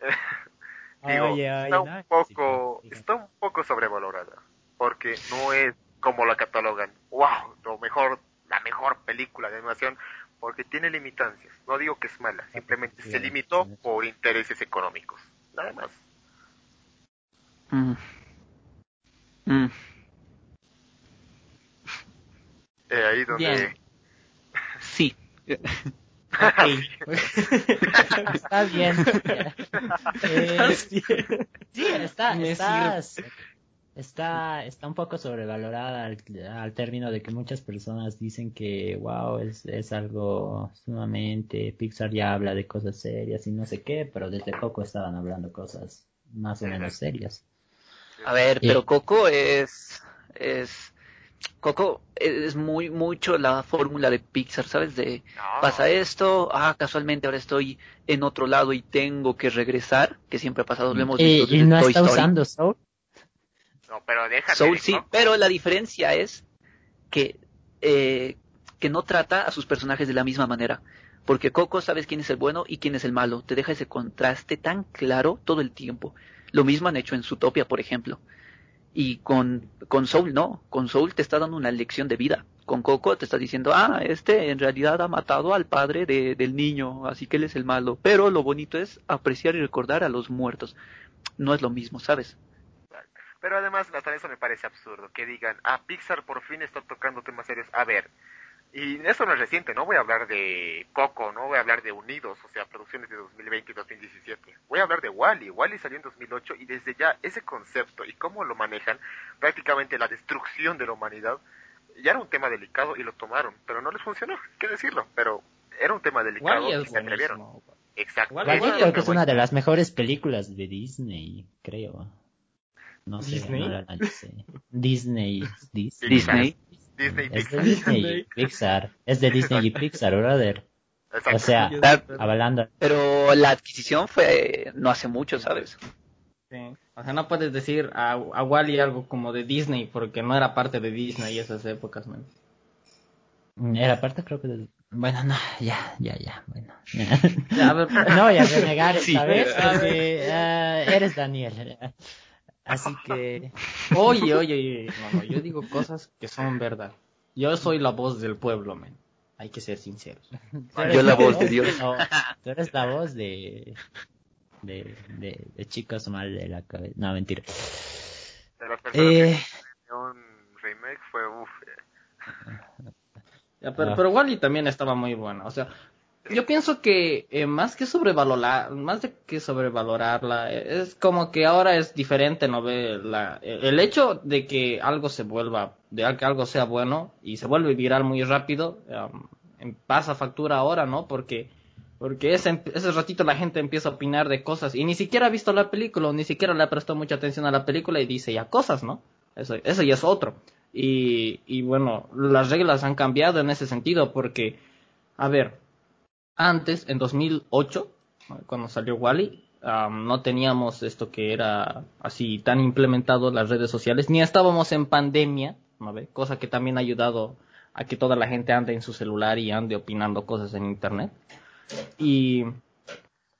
digo, Oye, oye, está un poco, está un poco sobrevalorada, porque no es como la catalogan, wow, lo mejor, la mejor película de animación, porque tiene limitancias. No digo que es mala, simplemente se limitó por intereses económicos, nada más. mm. Mm. Eh, ahí donde Bien. Sí. Está bien. Eh, sí, está, Me está, está, está un poco sobrevalorada al, al término de que muchas personas dicen que, wow, es, es algo sumamente, Pixar ya habla de cosas serias y no sé qué, pero desde poco estaban hablando cosas más o menos serias. A ver, pero Coco es, es, Coco es muy, mucho la fórmula de Pixar, ¿sabes? De, No, pasa esto, ah, casualmente ahora estoy en otro lado y tengo que regresar, que siempre ha pasado, lo hemos visto y no Toy está Story. usando Soul. No, pero déjate. Soul sí, pero la diferencia es que, eh, que no trata a sus personajes de la misma manera. Porque Coco sabes quién es el bueno y quién es el malo. Te deja ese contraste tan claro todo el tiempo. Lo mismo han hecho en Zootopia, por ejemplo. Y con, con Soul no. Con Soul te está dando una lección de vida. Con Coco te está diciendo, ah, este en realidad ha matado al padre de- del niño, así que él es el malo. Pero lo bonito es apreciar y recordar a los muertos. No es lo mismo, ¿sabes? Pero además, hasta eso me parece absurdo, que digan, ah, Pixar por fin está tocando temas serios. A ver, y eso no es reciente, no voy a hablar de Coco, no voy a hablar de Unidos, o sea, producciones de 2020 y 2017. Voy a hablar de Wally. Wally salió en 2008 y desde ya ese concepto y cómo lo manejan, prácticamente la destrucción de la humanidad, ya era un tema delicado y lo tomaron, pero no les funcionó, hay que decirlo, pero era un tema delicado y se atrevieron. Exacto. Eso creo que es una de las mejores películas de Disney, creo. No sé, ¿Disney? no la analicé. Disney, Dis- Disney. Disney Es de. Disney y Pixar. Es de Disney y Pixar, brother. Exacto. O sea, hablando. Pero la adquisición fue no hace mucho, ¿sabes? Sí. O sea, no puedes decir a, a Wally algo como de Disney porque no era parte de Disney esas épocas, man. Era parte, creo que. del- Bueno, no, ya, ya, ya. Bueno. Ya, a ver, No voy a renegar esta Sí. vez porque ah, eres Daniel. Así que. Oye, oye, oye, no, no, yo digo cosas que son verdad. Yo soy la voz del pueblo, man. Hay que ser sinceros. tú eres Yo la voz de Dios. no, tú eres la voz de. De, de, de chicos mal de la cabeza. No, mentira. De las personas Eh, que un remake fue uff. Ya, pero, Ah. pero Wally también estaba muy buena. O sea, yo pienso que eh, más que sobrevalorar, más de que sobrevalorarla, eh, es como que ahora es diferente, ¿no? La, eh, el hecho de que algo se vuelva, de que algo sea bueno y se vuelve viral muy rápido, um, em, pasa factura ahora, ¿no? Porque porque ese, ese ratito la gente empieza a opinar de cosas y ni siquiera ha visto la película, o ni siquiera le ha prestado mucha atención a la película y dice ya cosas, ¿no? Eso, eso ya es otro. Y, y bueno, las reglas han cambiado en ese sentido porque, a ver, antes, en 2008, ¿no? cuando salió Wally, no teníamos esto que era así tan implementado las redes sociales, ni estábamos en pandemia. Cosa que también ha ayudado a que toda la gente ande en su celular y ande opinando cosas en internet. Y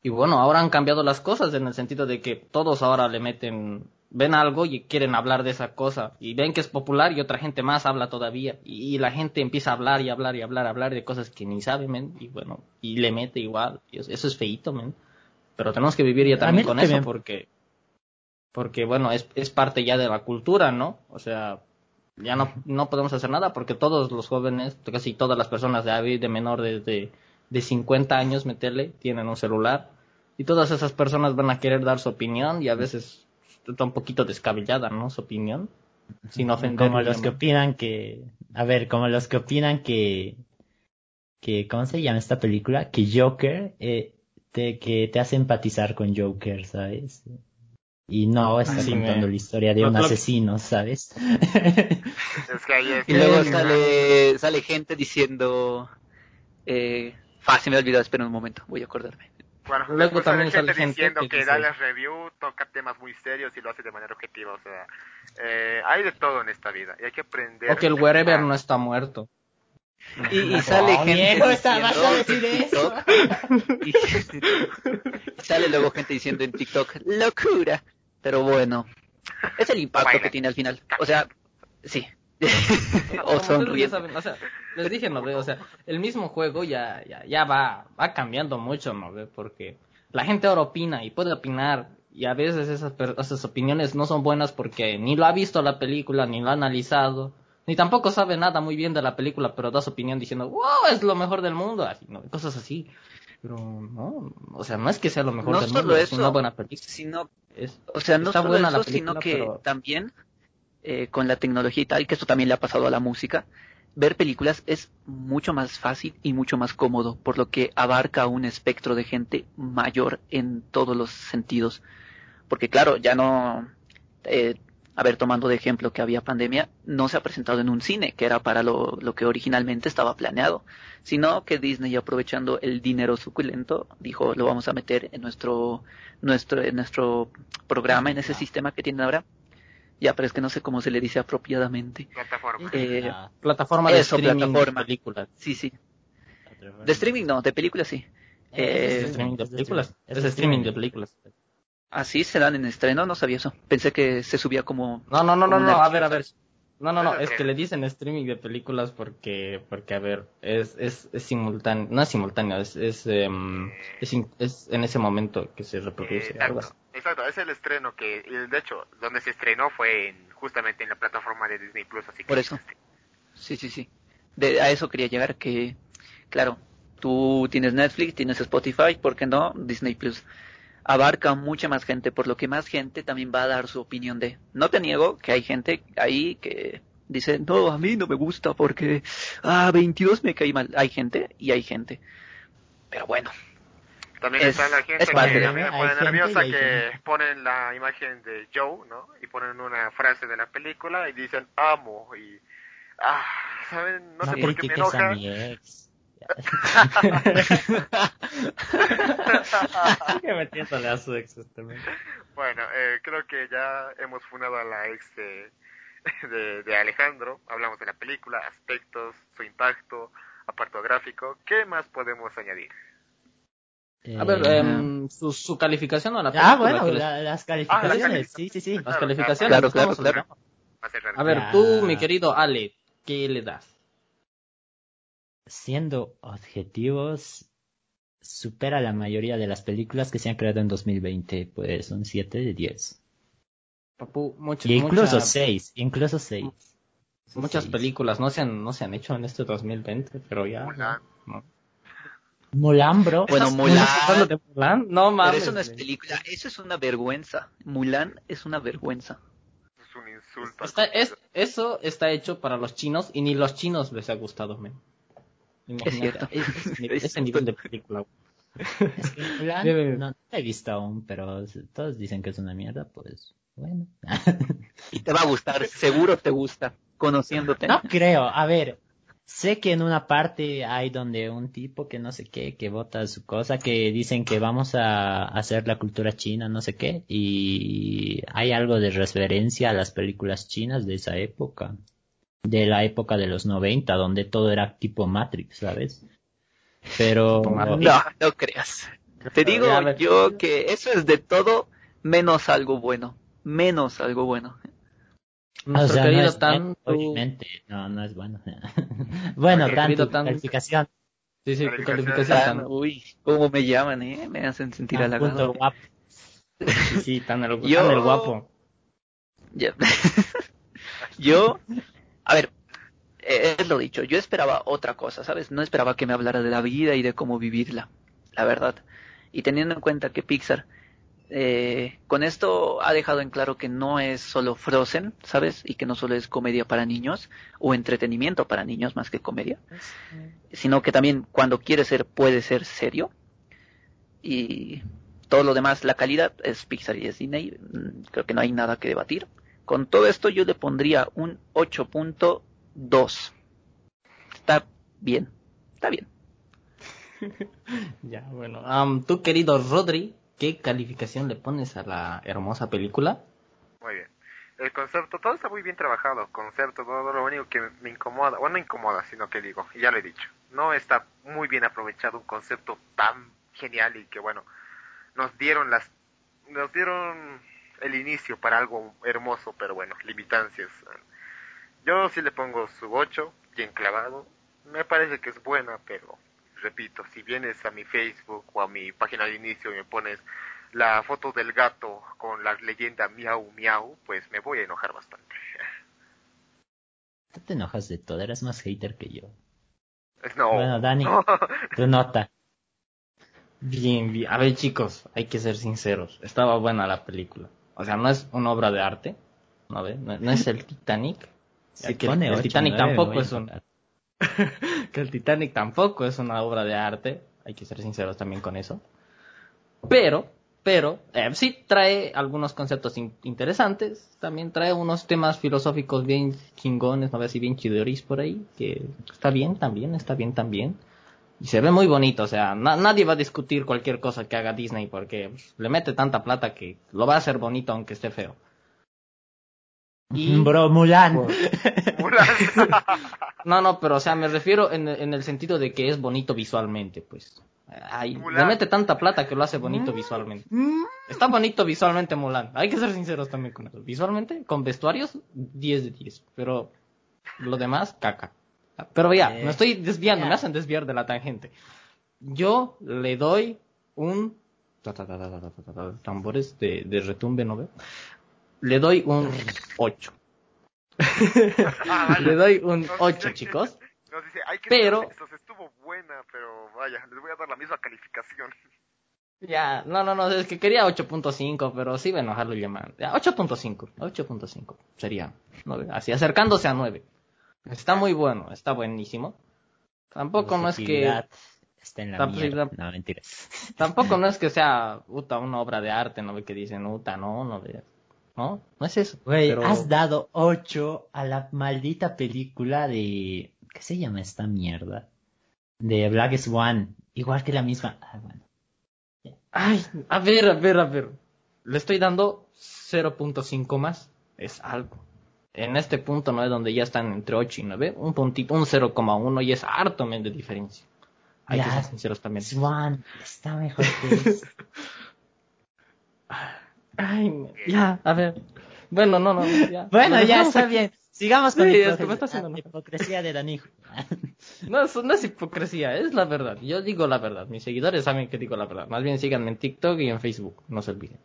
bueno, ahora han cambiado las cosas en el sentido de que todos ahora le meten, ven algo y quieren hablar de esa cosa y ven que es popular y otra gente más habla todavía y, y la gente empieza a hablar y hablar y hablar, hablar de cosas que ni sabe, men, y bueno, y le mete igual, eso, es feíto, men. Pero tenemos que vivir ya también con eso porque, porque bueno, es, es parte ya de la cultura, ¿no? O sea, ya no, no podemos hacer nada porque todos los jóvenes, casi todas las personas de, de menor de, de, de 50 años, meterle, tienen un celular y todas esas personas van a querer dar su opinión y a veces un poquito descabellada, ¿no? Su opinión. Sin ofender. Como los que opinan que, a ver, como los que opinan que, que, ¿cómo se llama esta película? Que Joker, eh, te, que te hace empatizar con Joker, ¿sabes? Y no está Sí, contando me- la historia de un asesino, ¿sabes? Es que ahí es Y luego sale, sale gente diciendo, eh, ah, se me ha olvidado, espera un momento, voy a acordarme. Bueno, Luego también sale gente diciendo que que, dice- da las review, toca temas muy serios y lo hace de manera objetiva, o sea, eh, hay de todo en esta vida y hay que aprender. O que el wherever no está muerto. Y, y sale gente viejo, está- diciendo vas a decir en eso. TikTok, y, y sale luego gente diciendo en TikTok, locura. Pero bueno, es el impacto Baila. que tiene al final. O sea, sí. O ustedes les dije, ¿no ve? O sea, el mismo juego ya, ya, ya va, va cambiando mucho, ¿no ve? Porque la gente ahora opina y puede opinar y a veces esas, esas opiniones no son buenas porque ni lo ha visto la película, ni lo ha analizado, ni tampoco sabe nada muy bien de la película, pero da su opinión diciendo, wow, es lo mejor del mundo, así, ¿no? Cosas así. Pero no, o sea, no es que sea lo mejor No del solo mundo, es eso, una buena película. Sino, Es, o sea, no Está solo buena eso, la sino película, que pero- también eh, con la tecnología y tal, que esto también le ha pasado a la música, ver películas es mucho más fácil y mucho más cómodo, por lo que abarca un espectro de gente mayor en todos los sentidos. Porque claro, ya no, eh, a ver, tomando de ejemplo que había pandemia, no se ha presentado en un cine, que era para lo, lo que originalmente estaba planeado, sino que Disney aprovechando el dinero suculento dijo lo vamos a meter en nuestro nuestro en nuestro programa, en ese sistema que tienen ahora. Ya, pero es que no sé cómo se le dice apropiadamente. Plataforma. Eh, Ah, plataforma de Eso, streaming plataforma. de películas. Sí, sí. De streaming no, de películas sí. Eh, Eh, Es streaming de películas. Es streaming de películas. Así se dan en estreno, no sabía eso. Pensé que se subía como No, no, no, no, no, a ver, a ver. No, no, no, es que le dicen streaming de películas porque, porque a ver, es, es, es simultáneo, no es simultáneo, es, es, em, es, in- es en ese momento que se Eh, reproduce. algo así. Exacto, es el estreno que, de hecho, donde se estrenó fue en, justamente en la plataforma de Disney Plus, así que Por eso. Sí, sí, sí. De, a eso quería llegar, que, claro, tú tienes Netflix, tienes Spotify, ¿por qué no? Disney Plus. Abarca mucha más gente, por lo que más gente también va a dar su opinión de. No te niego que hay gente ahí que dice, no, a mí no me gusta porque, ah, 22 me cae mal. Hay gente y hay gente. Pero bueno, También Es- está la gente es que a mí me pone nerviosa que gente. ponen la imagen de Joe, ¿no? Y ponen una frase de la película y dicen amo y ah, ¿saben? No, No sé por qué me enoja. mi ex. Sigue metiéndole a su ex también. Bueno, eh, creo que ya hemos funado a la ex de, de, de Alejandro. Hablamos de la película, aspectos, su impacto, apartado gráfico. ¿Qué más podemos añadir? A ver, Eh, em, su, su calificación a la película. ah, bueno, que les- la- las calificaciones, calificaciones. sí, sí, sí. las calificaciones. claro, claro, claro. a ver, Ya. tú, mi querido Ale, ¿qué le das? Siendo objetivos, supera la mayoría de las películas que se han creado en 2020, pues un 7 de 10. Papu, mucho- Y incluso mucha- 6, incluso 6. muchas Seis. películas no se han, no se han hecho en este 2020, pero ya. Mulan, bro. Bueno, ¿Estás Mulan. hablando de Mulan? No pero mames. eso no es película, eso es una vergüenza. Mulan es una vergüenza. Es un insulto. Está, es, eso está hecho para los chinos y ni los chinos les ha gustado, men. Imagínate, cierto. es- es- Es ese nivel de película. Es que Mulan no, no la he visto aún, pero todos dicen que es una mierda, pues bueno. Y te va a gustar, seguro te gusta, conociéndote. No creo, a ver, sé que en una parte hay donde un tipo que no sé qué, que vota su cosa, que dicen que vamos a hacer la cultura china, no sé qué, y hay algo de referencia a las películas chinas de esa época, de la época de los 90, donde todo era tipo Matrix, ¿sabes? Pero... No, no creas. Te digo yo que eso es de todo menos algo bueno. Menos algo bueno. Nuestro o sea, querido no es Tan, obviamente, no, no es bueno. bueno, tanto querido Tan- calificación, Sí, sí, tu Calificación. Tan- tan, uy, cómo me llaman, eh. Me hacen sentir tan punto halagado. guapo. sí, sí, tan el, Yo- tan el guapo. Ya. yo, a ver, eh, es lo dicho. Yo esperaba otra cosa, ¿sabes? No esperaba que me hablara de la vida y de cómo vivirla, la verdad. Y teniendo en cuenta que Pixar eh, con esto ha dejado en claro que no es solo Frozen, ¿sabes? Y que no solo es comedia para niños o entretenimiento para niños más que comedia, sino que también cuando quiere ser puede ser serio. Y todo lo demás, la calidad es Pixar y es Disney, mm, creo que no hay nada que debatir. Con todo esto yo le pondría un 8.2. Está bien, está bien. ya, bueno. Um, tú, querido Rodri, ¿qué calificación le pones a la hermosa película? Muy bien. El concepto, todo está muy bien trabajado, concepto, todo lo único que me incomoda, bueno, no incomoda, sino que digo, ya lo he dicho, no está muy bien aprovechado un concepto tan genial y que bueno, nos dieron las, nos dieron el inicio para algo hermoso, pero bueno, limitancias. Yo sí le pongo su 8, bien clavado, me parece que es buena, pero repito, si vienes a mi Facebook o a mi página de inicio y me pones la foto del gato con la leyenda miau miau, pues me voy a enojar bastante. Tú te enojas de todo, eres más hater que yo. No. Bueno, Dani, tu nota. Bien, bien. A ver, chicos, hay que ser sinceros. Estaba buena la película. O sea, no es una obra de arte. ¿no, ve? no, es el Titanic. El, Titanic tampoco es un... que el Titanic tampoco es una obra de arte, hay que ser sinceros también con eso. Pero, pero, eh, sí trae algunos conceptos in- interesantes, también trae unos temas filosóficos bien chingones, no sé y bien chidoris por ahí, que está bien también, está bien también. Y se ve muy bonito, o sea, na- nadie va a discutir cualquier cosa que haga Disney porque pues, le mete tanta plata que lo va a hacer bonito aunque esté feo. Y... Bro, Mulan. No, no, pero o sea, me refiero en, en, el sentido de que es bonito visualmente, pues. Ay, le mete tanta plata que lo hace bonito mm. visualmente. Mm. Está bonito visualmente Mulan. Hay que ser sinceros también con eso. Visualmente, con vestuarios, 10 de 10. Pero lo demás, caca. Pero ya, me estoy desviando, me hacen desviar de la tangente. Yo le doy un... Tambores de, de retumbe, ¿no veo? Le doy un 8. Ah. Le doy un Nos 8, dice- chicos. Nos dice, hay que Pero- estuvo buena, pero vaya, les voy a dar la misma calificación. Ya, no, no, no, es que quería 8.5, pero sí iba a enojarlo llamando. Ya, 8.5, 8.5 sería, nueve, así acercándose a 9. Está muy bueno, está buenísimo. Tampoco no es que, Está en la La mierda. No, mentiras. tampoco no es que sea, puta, una obra de arte, no ve que dicen, puta, no, no. No, no es eso. Güey, pero- has dado 8 a la maldita película de... ¿Qué se llama esta mierda? De Black Swan. Igual que la misma... Ah, bueno. Ay, a ver, a ver, a ver. Le estoy dando 0.5 más. Es algo. En este punto, ¿no? Es donde ya están entre 8 y 9. Un puntito, un 0,1 y es harto men de diferencia. Hay que ser sinceros también. Swan está mejor que eso. Ay, ya, a ver. Bueno, no, no, ya. Bueno, ya está aquí. bien. Sigamos con Sí, la es hipocresía, que me está haciendo la enojar. hipocresía de Danijo. No, eso no es hipocresía, es la verdad. Yo digo la verdad. Mis seguidores saben que digo la verdad. Más bien síganme en TikTok y en Facebook, no se olviden.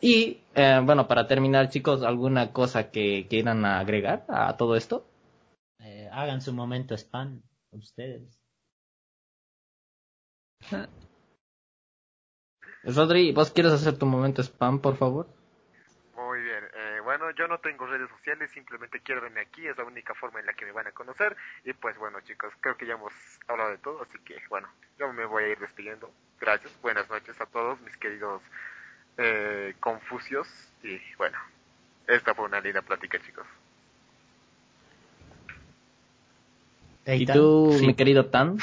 Y, eh, bueno, para terminar, chicos, ¿alguna cosa que quieran agregar a todo esto? Eh, hagan su momento spam ustedes. Rodri, ¿vos quieres hacer tu momento spam, por favor? Muy bien, eh, bueno, yo no tengo redes sociales, simplemente quiero verme aquí, es la única forma en la que me van a conocer. Y pues bueno, chicos, creo que ya hemos hablado de todo, así que bueno, yo me voy a ir despidiendo. Gracias, buenas noches a todos mis queridos eh, confucios. Y bueno, esta fue una linda plática, chicos. ¿Y tú, Sí. mi querido Tan?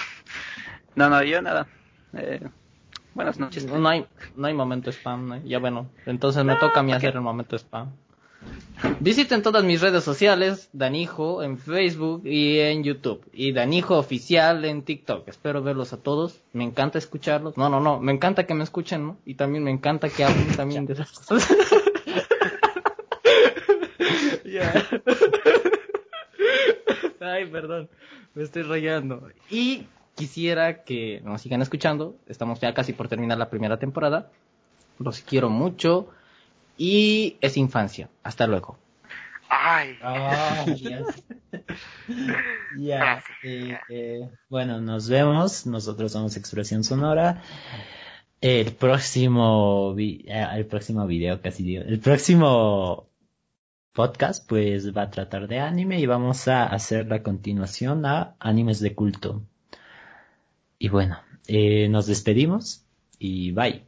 No, no, yo nada. Eh, buenas noches. No hay, no hay momento spam, ¿no? Ya bueno, entonces me toca a mí hacer el momento spam. Visiten todas mis redes sociales, Danijo en Facebook y en YouTube. Y Danijo Oficial en TikTok. Espero verlos a todos. Me encanta escucharlos. No, no, no. Me encanta que me escuchen, ¿no? Y también me encanta que hablen también de esas cosas. Ay, perdón. Me estoy rayando. Y quisiera que nos sigan escuchando. Estamos ya casi por terminar la primera temporada. Los quiero mucho. Y es infancia. Hasta luego. ¡Ay! Eh, eh, bueno, nos vemos. Nosotros somos Expresión Sonora. El próximo, vi- eh, el próximo video, casi digo, el próximo podcast, pues va a tratar de anime y vamos a hacer la continuación a animes de culto. Y bueno, eh, nos despedimos y bye.